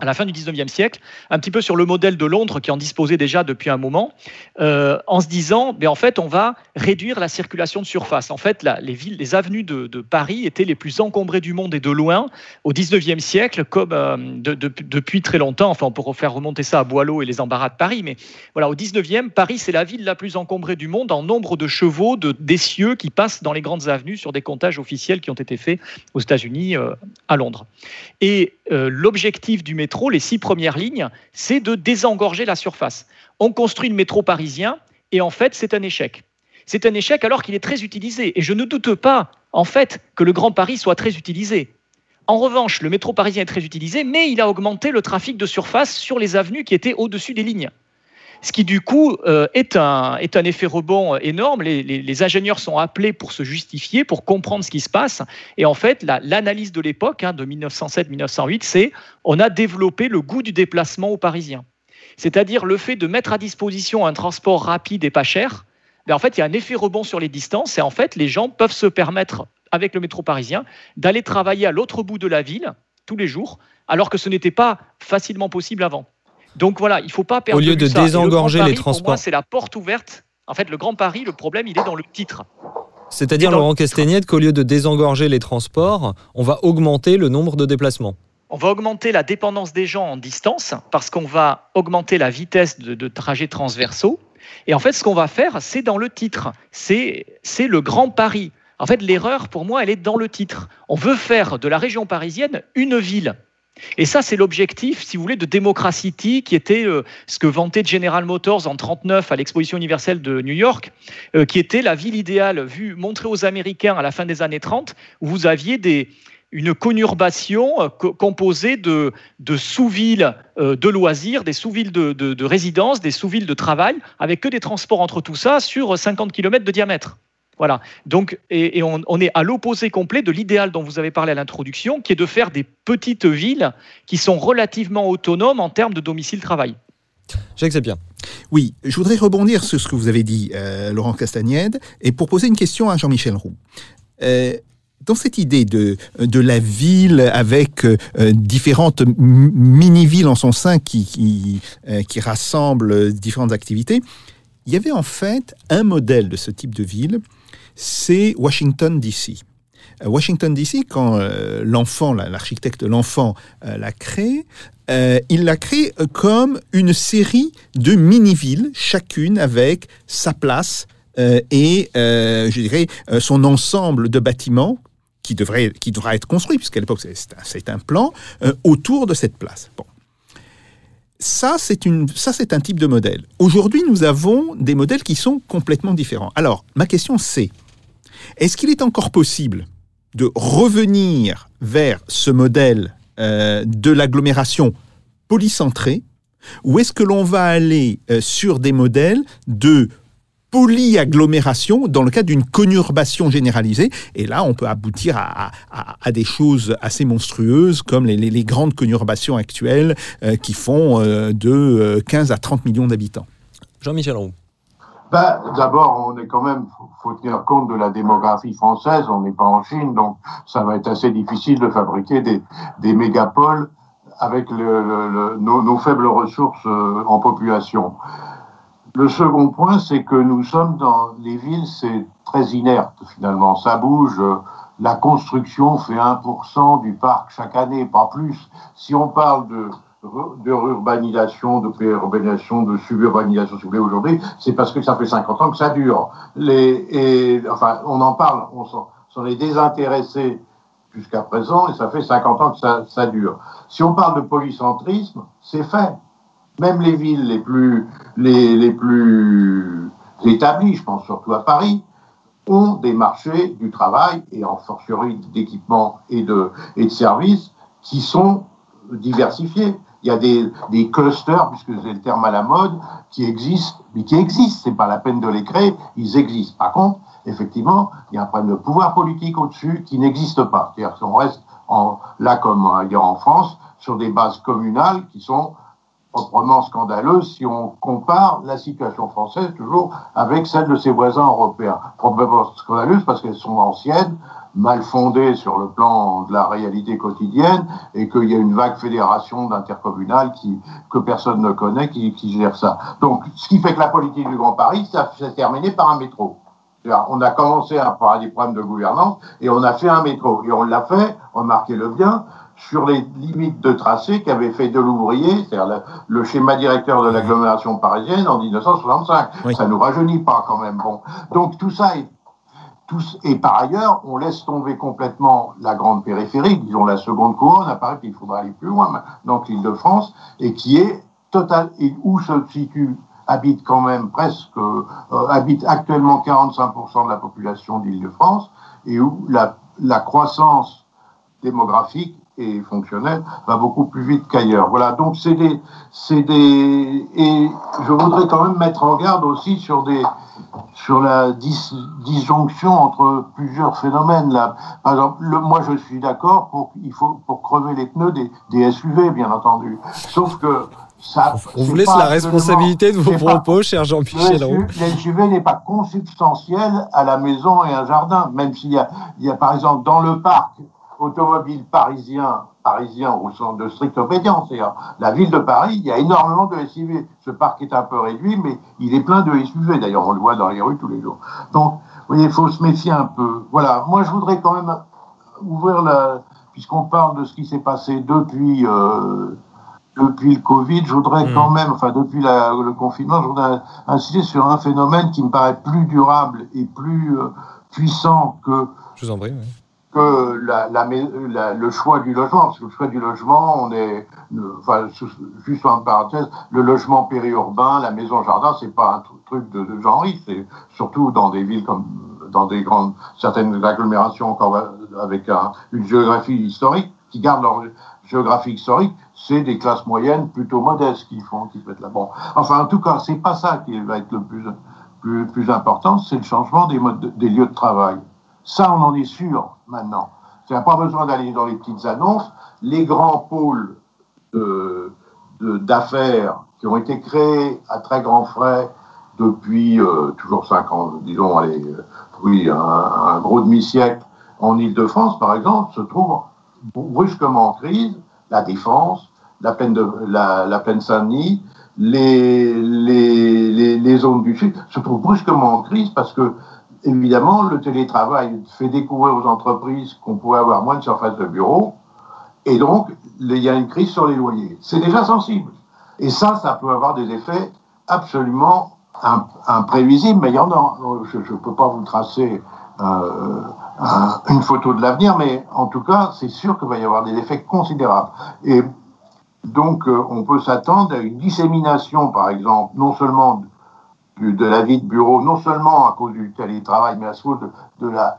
à la fin du 19e siècle, un petit peu sur le modèle de Londres qui en disposait déjà depuis un moment, euh, en se disant, mais en fait, on va réduire la circulation de surface. En fait, les villes, les avenues de, Paris étaient les plus encombrées du monde et de loin au 19e siècle, comme euh, depuis très longtemps. Enfin, on peut refaire remonter ça à Boileau et les embarras de Paris, mais voilà, au 19e, Paris, c'est la ville la plus encombrée du monde en nombre de chevaux, de d'essieux qui passent dans les grandes avenues sur des comptages officiels qui ont été faits aux États-Unis, euh, à Londres. Et l'objectif du métro, les six premières lignes, c'est de désengorger la surface. On construit le métro parisien et en fait, c'est un échec. C'est un échec alors qu'il est très utilisé. Et je ne doute pas, en fait, que le Grand Paris soit très utilisé. En revanche, le métro parisien est très utilisé, mais il a augmenté le trafic de surface sur les avenues qui étaient au-dessus des lignes ce qui du coup euh, est, un, effet rebond énorme. Les, ingénieurs sont appelés pour se justifier, pour comprendre ce qui se passe. Et en fait, l'analyse de l'époque, hein, de 1907-1908, c'est on a développé le goût du déplacement aux Parisiens. C'est-à-dire le fait de mettre à disposition un transport rapide et pas cher. Ben en fait, il y a un effet rebond sur les distances et en fait, les gens peuvent se permettre, avec le métro parisien, d'aller travailler à l'autre bout de la ville tous les jours, alors que ce n'était pas facilement possible avant. Donc voilà, il ne faut pas perdre Au lieu de, désengorger les transports. c'est la porte ouverte. En fait, le Grand Paris, le problème, il est dans le titre. C'est-à-dire, Laurent Castagnette, qu'au lieu de désengorger les transports, on va augmenter le nombre de déplacements on va augmenter la dépendance des gens en distance parce qu'on va augmenter la vitesse de, trajets transversaux. Et en fait, ce qu'on va faire, c'est dans le titre. C'est le grand pari. En fait, l'erreur, pour moi, elle est dans le titre. On veut faire de la région parisienne une ville. Et ça, c'est l'objectif, si vous voulez, de Democracy City, qui était euh, ce que vantait General Motors en 1939 à l'exposition universelle de New York, euh, qui était la ville idéale vue, montrée aux Américains à la fin des années 30, où vous aviez une conurbation euh, composée de, sous-villes de loisirs, des sous-villes de, résidence, des sous-villes de travail, avec que des transports entre tout ça sur 50 km de diamètre. Voilà. Donc, et, on, est à l'opposé complet de l'idéal dont vous avez parlé à l'introduction, qui est de faire des petites villes qui sont relativement autonomes en termes de domicile-travail. Jacques bien. Oui, je voudrais rebondir sur ce que vous avez dit, euh, Laurent Castagnède, et pour poser une question à Jean-Michel Roux dans cette idée de, de la ville avec euh, différentes mini-villes en son sein qui, qui, euh, qui, rassemblent différentes activités, il y avait en fait un modèle de ce type de ville, c'est Washington, D.C. Euh, Washington, D.C., quand l'enfant, l'architecte de l'enfant l'a créé, il l'a créé comme une série de mini-villes, chacune avec sa place, et, je dirais, son ensemble de bâtiments qui, devrait, qui être construit, puisqu'à l'époque c'est un, plan, euh, autour de cette place. Bon. Ça, c'est un type de modèle. Aujourd'hui, nous avons des modèles qui sont complètement différents. Alors, ma question c'est, est-ce qu'il est encore possible de revenir vers ce modèle euh, de l'agglomération polycentrée, ou est-ce que l'on va aller euh, sur des modèles de polyagglomération dans le cadre d'une conurbation généralisée. Et là, on peut aboutir à, des choses assez monstrueuses comme les, grandes conurbations actuelles euh, qui font euh, de 15 euh, à 30 millions d'habitants. Jean-Michel Roux. Ben, D'abord, on est quand même, faut tenir compte de la démographie française. On n'est pas en Chine, donc ça va être assez difficile de fabriquer des, des mégapoles avec le, nos, nos, faibles ressources en population. Le second point, c'est que nous sommes dans les villes, c'est très inerte finalement. Ça bouge. La construction fait 1% du parc chaque année, pas plus. Si on parle de de urbanisation, de urbanisation, de suburbanisation, si vous voulez, aujourd'hui, c'est parce que ça fait 50 ans que ça dure. Les, et, enfin, on en parle, on s'en est désintéressé jusqu'à présent, et ça fait 50 ans que ça, ça dure. Si on parle de polycentrisme, c'est fait même les villes les plus, les, les plus établies, je pense surtout à Paris, ont des marchés du travail et en fortiori d'équipements et de, et de services qui sont diversifiés. Il y a des, des clusters, puisque c'est le terme à la mode, qui existent, mais qui existent. C'est pas la peine de les créer, ils existent. Par contre, effectivement, il y a un problème de pouvoir politique au-dessus qui n'existe pas. C'est-à-dire qu'on reste là, comme en France, sur des bases communales qui sont proprement scandaleuse si on compare la situation française toujours avec celle de ses voisins européens. Proprement scandaleuse parce qu'elles sont anciennes, mal fondées sur le plan de la réalité quotidienne et qu'il y a une vague fédération d'intercommunales que personne ne connaît qui, qui gère ça. Donc, ce qui fait que la politique du Grand Paris, ça s'est terminé par un métro. On a commencé par des problèmes de gouvernance et on a fait un métro. Et on l'a fait, remarquez-le bien, sur les limites de tracé qu'avait fait Delouvrier, c'est-à-dire le, schéma directeur de l'agglomération parisienne en 1965. Ça nous rajeunit pas quand même. Bon, donc tout ça est et par ailleurs, on laisse tomber complètement la grande périphérie, disons la seconde couronne, apparaît qu'il faudra aller plus loin, donc l'île de France, et qui est total, et où se situe, habite quand même presque, euh, habite actuellement 45% de la population d'île de France, et où la, la croissance démographique et fonctionnel va beaucoup plus vite qu'ailleurs. Voilà, donc c'est des, c'est des, et je voudrais quand même mettre en garde aussi sur des, sur la disjonction entre plusieurs phénomènes. Là, par exemple, le, moi je suis d'accord pour il faut pour crever les pneus des, des SUV, bien entendu. Sauf que ça, on vous laisse la responsabilité de vos propos, cher Jean-Michel Roux. SUV n'est pas consubstantiel à la maison et un jardin, même s'il y a, il y a par exemple dans le parc automobile parisien parisiens sont de stricte obédience. La ville de Paris, il y a énormément de SUV. Ce parc est un peu réduit, mais il est plein de SUV. D'ailleurs, on le voit dans les rues tous les jours. Donc, vous voyez, il faut se méfier un peu. Voilà, moi je voudrais quand même ouvrir la... Puisqu'on parle de ce qui s'est passé depuis... Euh, depuis le Covid, je voudrais quand hmm. même, enfin depuis le confinement, je voudrais insister sur un phénomène qui me paraît plus durable et plus euh, puissant que, je vous en prie, que la, la, le choix du logement. Parce que le choix du logement, on est, enfin, juste en parenthèse, le logement périurbain, la maison-jardin, c'est pas un truc de, de genre c'est surtout dans des villes comme dans des grandes, certaines agglomérations encore avec une géographie historique qui gardent leur géographie historique, c'est des classes moyennes plutôt modestes qui font, qui mettent là. Bon, enfin, en tout cas, c'est pas ça qui va être le plus, plus, plus important, c'est le changement des, modes, des lieux de travail. Ça, on en est sûr maintenant. Il n'y a pas besoin d'aller dans les petites annonces. Les grands pôles d'affaires de, qui ont été créés à très grands frais depuis euh, toujours ans, disons, allez, euh, oui, un, gros demi-siècle en Ile-de-France, par exemple, se trouvent brusquement en crise. La défense, la plaine, de, la plaine Saint-Denis, les, les, les, zones du Sud se trouvent brusquement en crise parce que, évidemment, le télétravail fait découvrir aux entreprises qu'on pourrait avoir moins de surface de bureau et donc il y a une crise sur les loyers. C'est déjà sensible. Et ça, ça peut avoir des effets absolument imprévisibles, mais il y en a. Je ne peux pas vous tracer euh, une photo de l'avenir, mais en tout cas, c'est sûr qu'il va y avoir des effets considérables. Et donc, euh, on peut s'attendre à une dissémination, par exemple, non seulement de, la vie de bureau, non seulement à cause du télétravail, mais à cause de, la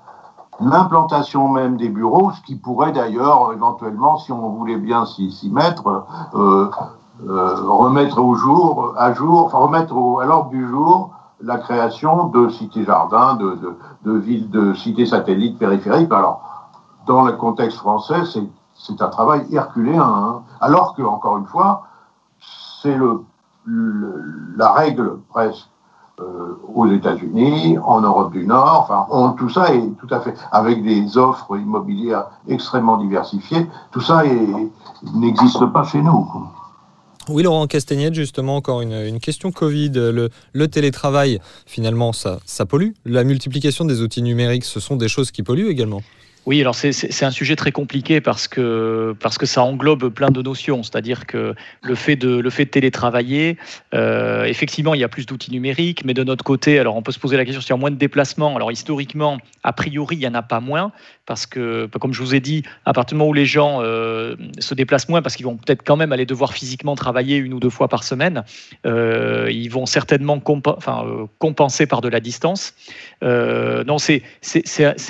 l'implantation même des bureaux, ce qui pourrait d'ailleurs éventuellement, si on voulait bien s'y mettre, euh, euh, remettre au jour, à jour, enfin remettre au, à l'ordre du jour la création de cités-jardins, de, de, de, villes, de cités satellites périphériques. Alors, dans le contexte français, c'est un travail herculéen. Hein. Alors que, encore une fois, c'est le, la règle presque aux États-Unis, en Europe du Nord. Tout ça est tout à fait avec des offres immobilières extrêmement diversifiées. Tout ça n'existe pas chez nous. Oui, Laurent Castagnette, justement, encore une, une question Covid. Le, le, télétravail, finalement, ça, ça pollue. La multiplication des outils numériques, ce sont des choses qui polluent également. Oui, alors c'est un sujet très compliqué parce que, parce que ça englobe plein de notions. C'est-à-dire que le fait de, le fait télétravailler, euh, effectivement, il y a plus d'outils numériques, mais de notre côté, alors on peut se poser la question s'il y a moins de déplacements. Alors historiquement, a priori, il n'y en a pas moins parce que, comme je vous ai dit, à partir du moment où les gens euh, se déplacent moins parce qu'ils vont peut-être quand même aller devoir physiquement travailler une ou deux fois par semaine, euh, ils vont certainement enfin, compenser par de la distance. non, c'est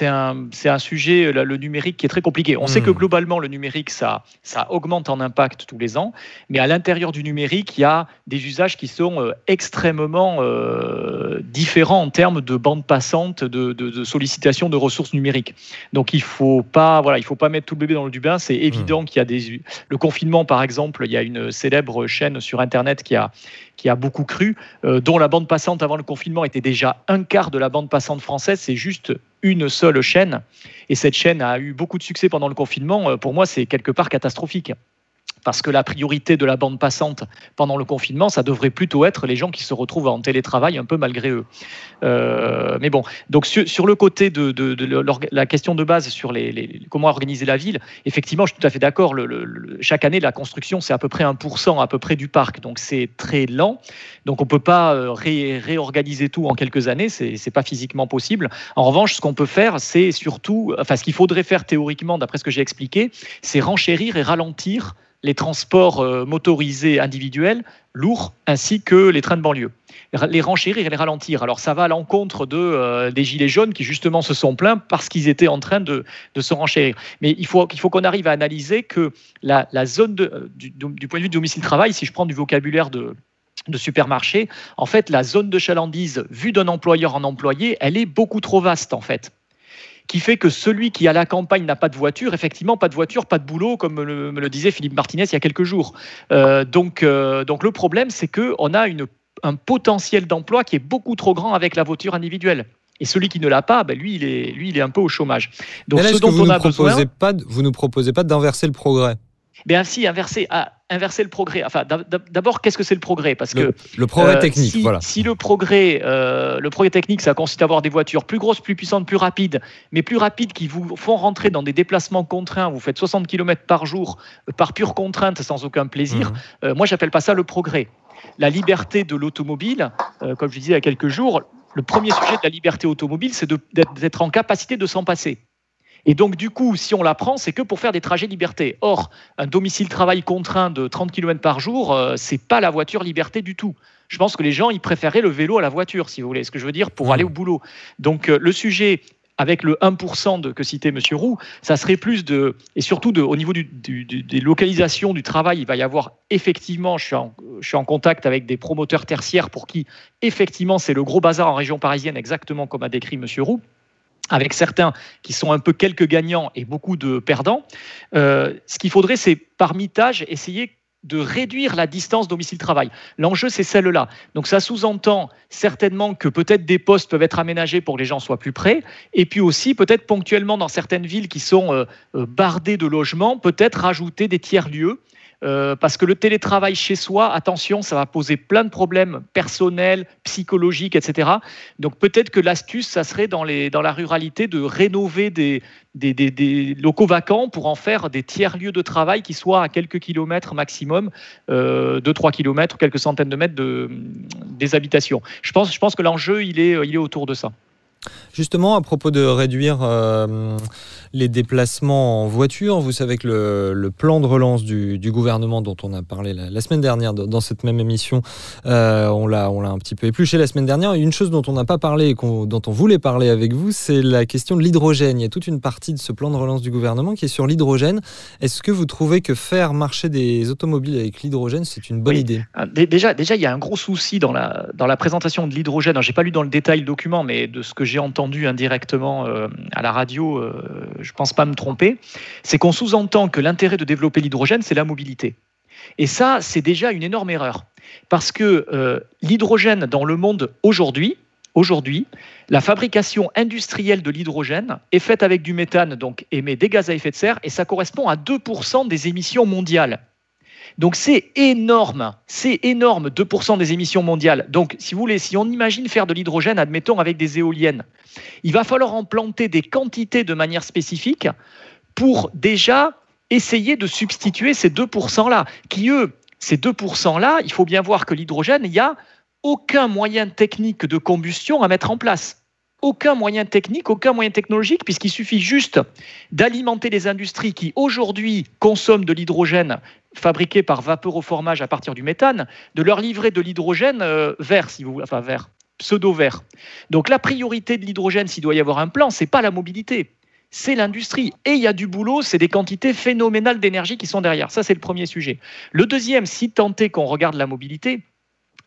un, un sujet le numérique qui est très compliqué. On sait que hmm. globalement, le numérique, ça, ça augmente en impact tous les ans, mais à l'intérieur du numérique, il y a des usages qui sont euh, extrêmement euh, différents en termes de bande passante, de, sollicitation de ressources numériques. Donc il faut pas, voilà, il faut pas mettre tout le bébé dans le du bain. C'est évident hmm. qu'il y a des le confinement, par exemple, il y a une célèbre chaîne sur Internet qui a qui a beaucoup cru, euh, dont la bande passante avant le confinement était déjà un quart de la bande passante française. C'est juste une seule chaîne. Et cette chaîne a eu beaucoup de succès pendant le confinement. Euh, pour moi, c'est quelque part catastrophique parce que la priorité de la bande passante pendant le confinement, ça devrait plutôt être les gens qui se retrouvent en télétravail un peu malgré eux. Euh, mais bon, donc sur, le côté de, la question de base sur les, comment organiser la ville, effectivement, je suis tout à fait d'accord. chaque année, la construction, c'est à peu près 1% à peu près du parc, donc c'est très lent. Donc on peut pas euh, réorganiser tout en quelques années, c'est n'est pas physiquement possible. En revanche, ce qu'on peut faire, c'est surtout, enfin ce qu'il faudrait faire théoriquement, d'après ce que j'ai expliqué, c'est renchérir et ralentir les transports euh, motorisés individuels lourds ainsi que les trains de banlieue. Les renchérir et les ralentir. Alors ça va à l'encontre de, euh, des Gilets jaunes qui justement se sont plaints parce qu'ils étaient en train de, se renchérir. Mais il faut, faut qu'on arrive à analyser que la, zone de, du, point de vue du domicile-travail, si je prends du vocabulaire de, de supermarché, en fait, la zone de chalandise vue d'un employeur en employé, elle est beaucoup trop vaste en fait qui fait que celui qui à la campagne n'a pas de voiture, effectivement, pas de voiture, pas de boulot, comme me le, disait Philippe Martinez il y a quelques jours. Euh, donc, euh, donc le problème, c'est qu'on a une, un potentiel d'emploi qui est beaucoup trop grand avec la voiture individuelle. Et celui qui ne l'a pas, ben, lui, il est, lui, il est un peu au chômage. Donc, ce dont vous on a besoin, pas, vous nous proposez pas d'inverser le progrès? Mais ainsi inverser, à inverser le progrès. Enfin, d'abord, qu'est-ce que c'est le progrès? Parce que le progrès euh, technique, si, voilà. Si le progrès, euh, le progrès technique, ça consiste à avoir des voitures plus grosses, plus puissantes, plus rapides, mais plus rapides qui vous font rentrer dans des déplacements contraints. Vous faites 60 km par jour euh, par pure contrainte, sans aucun plaisir. Moi, mhm. Euh, moi, j'appelle pas ça le progrès. La liberté de l'automobile, comme je disais il y a quelques jours, le premier sujet de la liberté automobile, c'est d'être en capacité de s'en passer. Et donc, du coup, si on la prend, c'est que pour faire des trajets liberté. Or, un domicile-travail contraint de 30 km par jour, euh, c'est pas la voiture liberté du tout. Je pense que les gens, ils préféraient le vélo à la voiture, si vous voulez, ce que je veux dire, pour aller au boulot. Donc, euh, le sujet avec le 1% de, que citait M. Roux, ça serait plus de, et surtout de, au niveau du, des localisations du travail, il va y avoir effectivement, je suis, en, je suis en contact avec des promoteurs tertiaires pour qui effectivement c'est le gros bazar en région parisienne, exactement comme a décrit M. Roux avec certains qui sont un peu quelques gagnants et beaucoup de perdants. Euh, ce qu'il faudrait, c'est par mitage essayer de réduire la distance domicile-travail. L'enjeu, c'est celle-là. Donc ça sous-entend certainement que peut-être des postes peuvent être aménagés pour que les gens soient plus près, et puis aussi peut-être ponctuellement dans certaines villes qui sont euh, euh, bardées de logements, peut-être rajouter des tiers-lieux euh, parce que le télétravail chez soi, attention, ça va poser plein de problèmes personnels, psychologiques, etc. Donc peut-être que l'astuce, ça serait dans, la ruralité de rénover des, locaux vacants pour en faire des tiers-lieux de travail qui soient à quelques kilomètres maximum, euh, 2-3 kilomètres, quelques centaines de mètres de, des habitations. Je pense, que l'enjeu, il est, il est autour de ça. Justement, à propos de réduire euh, les déplacements en voiture, vous savez que le, plan de relance du, gouvernement dont on a parlé la, semaine dernière dans cette même émission, euh, on l'a un petit peu épluché la semaine dernière. une chose dont on n'a pas parlé et dont on voulait parler avec vous, c'est la question de l'hydrogène. Il y a toute une partie de ce plan de relance du gouvernement qui est sur l'hydrogène. Est-ce que vous trouvez que faire marcher des automobiles avec l'hydrogène, c'est une bonne idée? Ah, déjà, déjà, il y a un gros souci dans la, dans la présentation de l'hydrogène. Je n'ai pas lu dans le détail le document, mais de ce que j'ai entendu indirectement euh, à la radio, euh, je ne pense pas me tromper, c'est qu'on sous-entend que l'intérêt de développer l'hydrogène, c'est la mobilité. Et ça, c'est déjà une énorme erreur. Parce que euh, l'hydrogène dans le monde aujourd'hui, aujourd'hui, la fabrication industrielle de l'hydrogène est faite avec du méthane, donc émet des gaz à effet de serre, et ça correspond à 2% des émissions mondiales. Donc c'est énorme, c'est énorme, 2% des émissions mondiales. Donc si vous voulez, si on imagine faire de l'hydrogène, admettons avec des éoliennes, il va falloir en planter des quantités de manière spécifique pour déjà essayer de substituer ces 2%-là, qui eux, ces 2%-là, il faut bien voir que l'hydrogène, il n'y a aucun moyen technique de combustion à mettre en place aucun moyen technique, aucun moyen technologique, puisqu'il suffit juste d'alimenter les industries qui aujourd'hui consomment de l'hydrogène fabriqué par vapeur à partir du méthane, de leur livrer de l'hydrogène euh, vert, si vous enfin vert, pseudo-vert. Donc la priorité de l'hydrogène, s'il doit y avoir un plan, c'est pas la mobilité, c'est l'industrie. Et il y a du boulot, c'est des quantités phénoménales d'énergie qui sont derrière. Ça, c'est le premier sujet. Le deuxième, si tant est qu'on regarde la mobilité,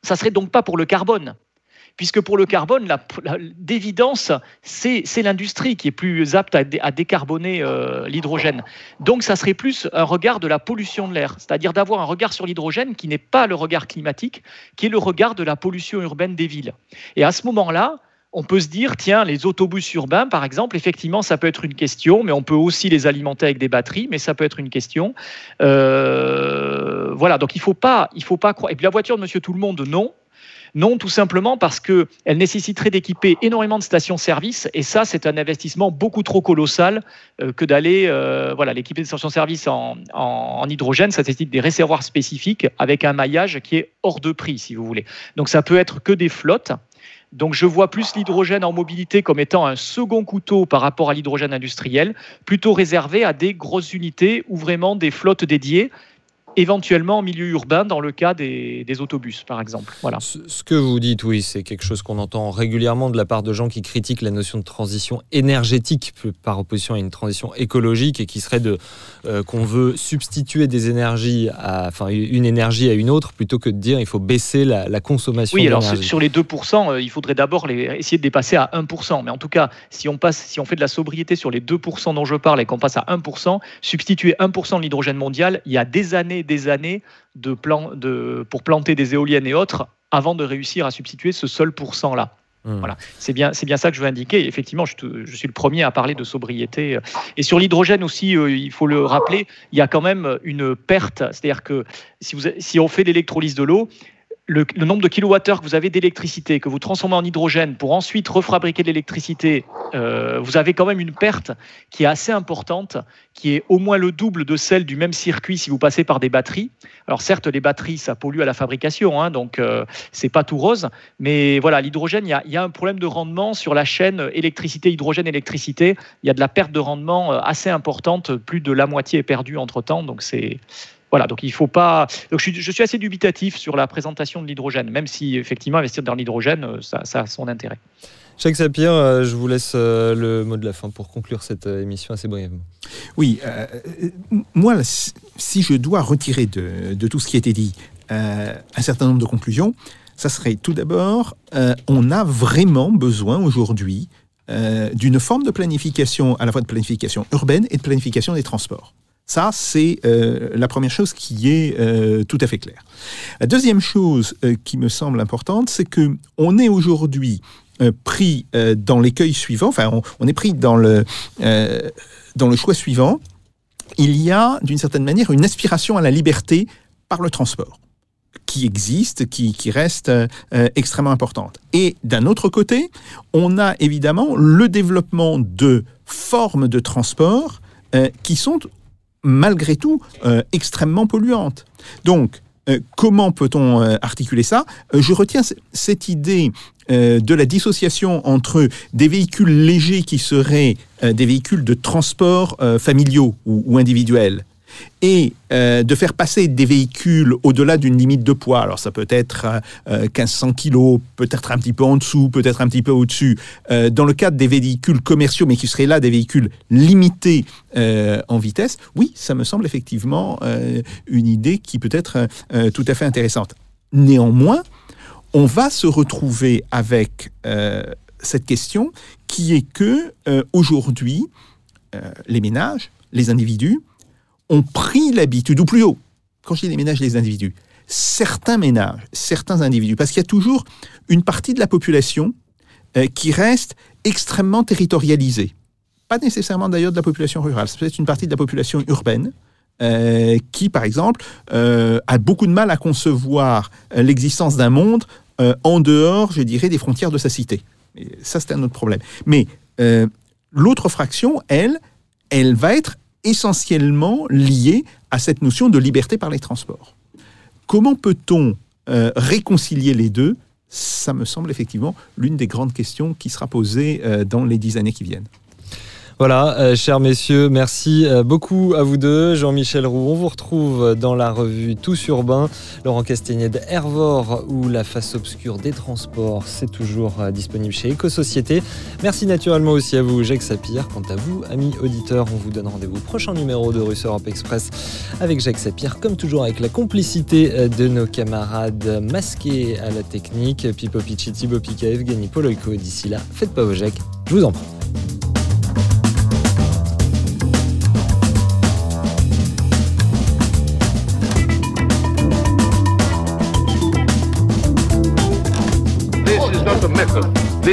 ça serait donc pas pour le carbone puisque pour le carbone, d'évidence, c'est l'industrie qui est plus apte à, décarboner euh, l'hydrogène. Donc ça serait plus un regard de la pollution de l'air, c'est-à-dire d'avoir un regard sur l'hydrogène qui n'est pas le regard climatique, qui est le regard de la pollution urbaine des villes. Et à ce moment-là, on peut se dire, tiens, les autobus urbains, par exemple, effectivement, ça peut être une question, mais on peut aussi les alimenter avec des batteries, mais ça peut être une question. Euh, voilà, donc il ne faut pas, il faut pas croire. Et puis la voiture de Monsieur Tout le Monde, non. Non, tout simplement parce qu'elle nécessiterait d'équiper énormément de stations-service et ça, c'est un investissement beaucoup trop colossal euh, que d'aller, euh, voilà, l'équiper de stations-service en, en, hydrogène, ça nécessite des réservoirs spécifiques avec un maillage qui est hors de prix, si vous voulez. Donc ça peut être que des flottes. Donc je vois plus l'hydrogène en mobilité comme étant un second couteau par rapport à l'hydrogène industriel, plutôt réservé à des grosses unités ou vraiment des flottes dédiées éventuellement en milieu urbain dans le cas des, autobus, par exemple. Voilà. Ce, que vous dites, oui, c'est quelque chose qu'on entend régulièrement de la part de gens qui critiquent la notion de transition énergétique par opposition à une transition écologique et qui serait de euh, qu'on veut substituer des énergies, à, enfin une énergie à une autre, plutôt que de dire il faut baisser la, la consommation. Oui, alors sur les 2%, euh, il faudrait d'abord essayer de dépasser à 1%. Mais en tout cas, si on passe, si on fait de la sobriété sur les 2% dont je parle et qu'on passe à 1%, substituer 1% de l'hydrogène mondial, il y a des années des années de plan, de, pour planter des éoliennes et autres avant de réussir à substituer ce seul pourcent-là. Mmh. Voilà, c'est bien, c'est bien ça que je veux indiquer. Effectivement, je, je, suis le premier à parler de sobriété. Et sur l'hydrogène aussi, il faut le rappeler, il y a quand même une perte. C'est-à-dire que si, vous, si on fait l'électrolyse de l'eau, le, nombre de kilowattheures que vous avez d'électricité, que vous transformez en hydrogène pour ensuite refabriquer de l'électricité, euh, vous avez quand même une perte qui est assez importante, qui est au moins le double de celle du même circuit si vous passez par des batteries. Alors certes, les batteries, ça pollue à la fabrication, hein, donc euh, c'est pas tout rose, mais voilà, l'hydrogène, il y, y a, un problème de rendement sur la chaîne électricité, hydrogène, électricité. Il y a de la perte de rendement euh, assez importante, plus de la moitié est perdue entre temps, donc c'est voilà, donc il faut pas. je, suis, assez dubitatif sur la présentation de l'hydrogène, même si effectivement investir dans l'hydrogène, euh, ça, a son intérêt. Jacques Sapir, euh, je vous laisse euh, le mot de la fin pour conclure cette émission assez brièvement. Oui, moi, si je dois retirer de, tout ce qui a été dit un certain nombre de conclusions, ça serait tout d'abord, on a vraiment besoin aujourd'hui d'une forme de planification, à la fois de planification urbaine et de planification des transports. Ça, c'est euh, la première chose qui est euh, tout à fait claire. La deuxième chose euh, qui me semble importante, c'est que on est aujourd'hui pris dans l'écueil suivant, enfin, on, est pris dans le, dans le choix suivant. Il y a, d'une certaine manière, une aspiration à la liberté par le transport qui existe, qui, qui reste extrêmement importante. Et d'un autre côté, on a évidemment le développement de formes de transport qui sont malgré tout euh, extrêmement polluante. Donc, euh, comment peut-on euh, articuler ça? Je retiens cette idée de la dissociation entre des véhicules légers qui seraient des véhicules de transport familiaux ou individuels et euh, de faire passer des véhicules au-delà d'une limite de poids. Alors ça peut être 1500 euh, kilos, peut-être un petit peu en dessous, peut-être un petit peu au-dessus. Euh, dans le cadre des véhicules commerciaux, mais qui seraient là des véhicules limités en vitesse, oui, ça me semble effectivement une idée qui peut être tout à fait intéressante. Néanmoins, on va se retrouver avec cette question qui est que aujourd'hui, les ménages, les individus, ont pris l'habitude, ou plus haut, quand je dis les ménages, les individus, certains ménages, certains individus, parce qu'il y a toujours une partie de la population euh, qui reste extrêmement territorialisée. Pas nécessairement d'ailleurs de la population rurale, c'est peut-être une partie de la population urbaine, euh, qui, par exemple, euh, a beaucoup de mal à concevoir l'existence d'un monde en dehors, je dirais, des frontières de sa cité. Ça, c'est un autre problème. Mais l'autre fraction, elle, elle va être essentiellement lié à cette notion de liberté par les transports. Comment peut-on euh, réconcilier les deux? Ça me semble effectivement l'une des grandes questions qui sera posée euh, dans les dix années qui viennent. Voilà, euh, chers messieurs, merci euh, beaucoup à vous deux. Jean-Michel Roux, on vous retrouve dans la revue Tous Urbain. Laurent Castagnède, Hervor ou La face obscure des transports, c'est toujours euh, disponible chez Éco-Société. Merci naturellement aussi à vous, Jacques Sapir. Quant à vous, amis auditeurs, on vous donne rendez-vous prochain numéro de Russe Europe Express avec Jacques Sapir, comme toujours avec la complicité de nos camarades masqués à la technique, Pipo Pichi, Thibaut Pika, Evgeny Poloiko. D'ici là, faites pas vos Jacques, je vous en prie.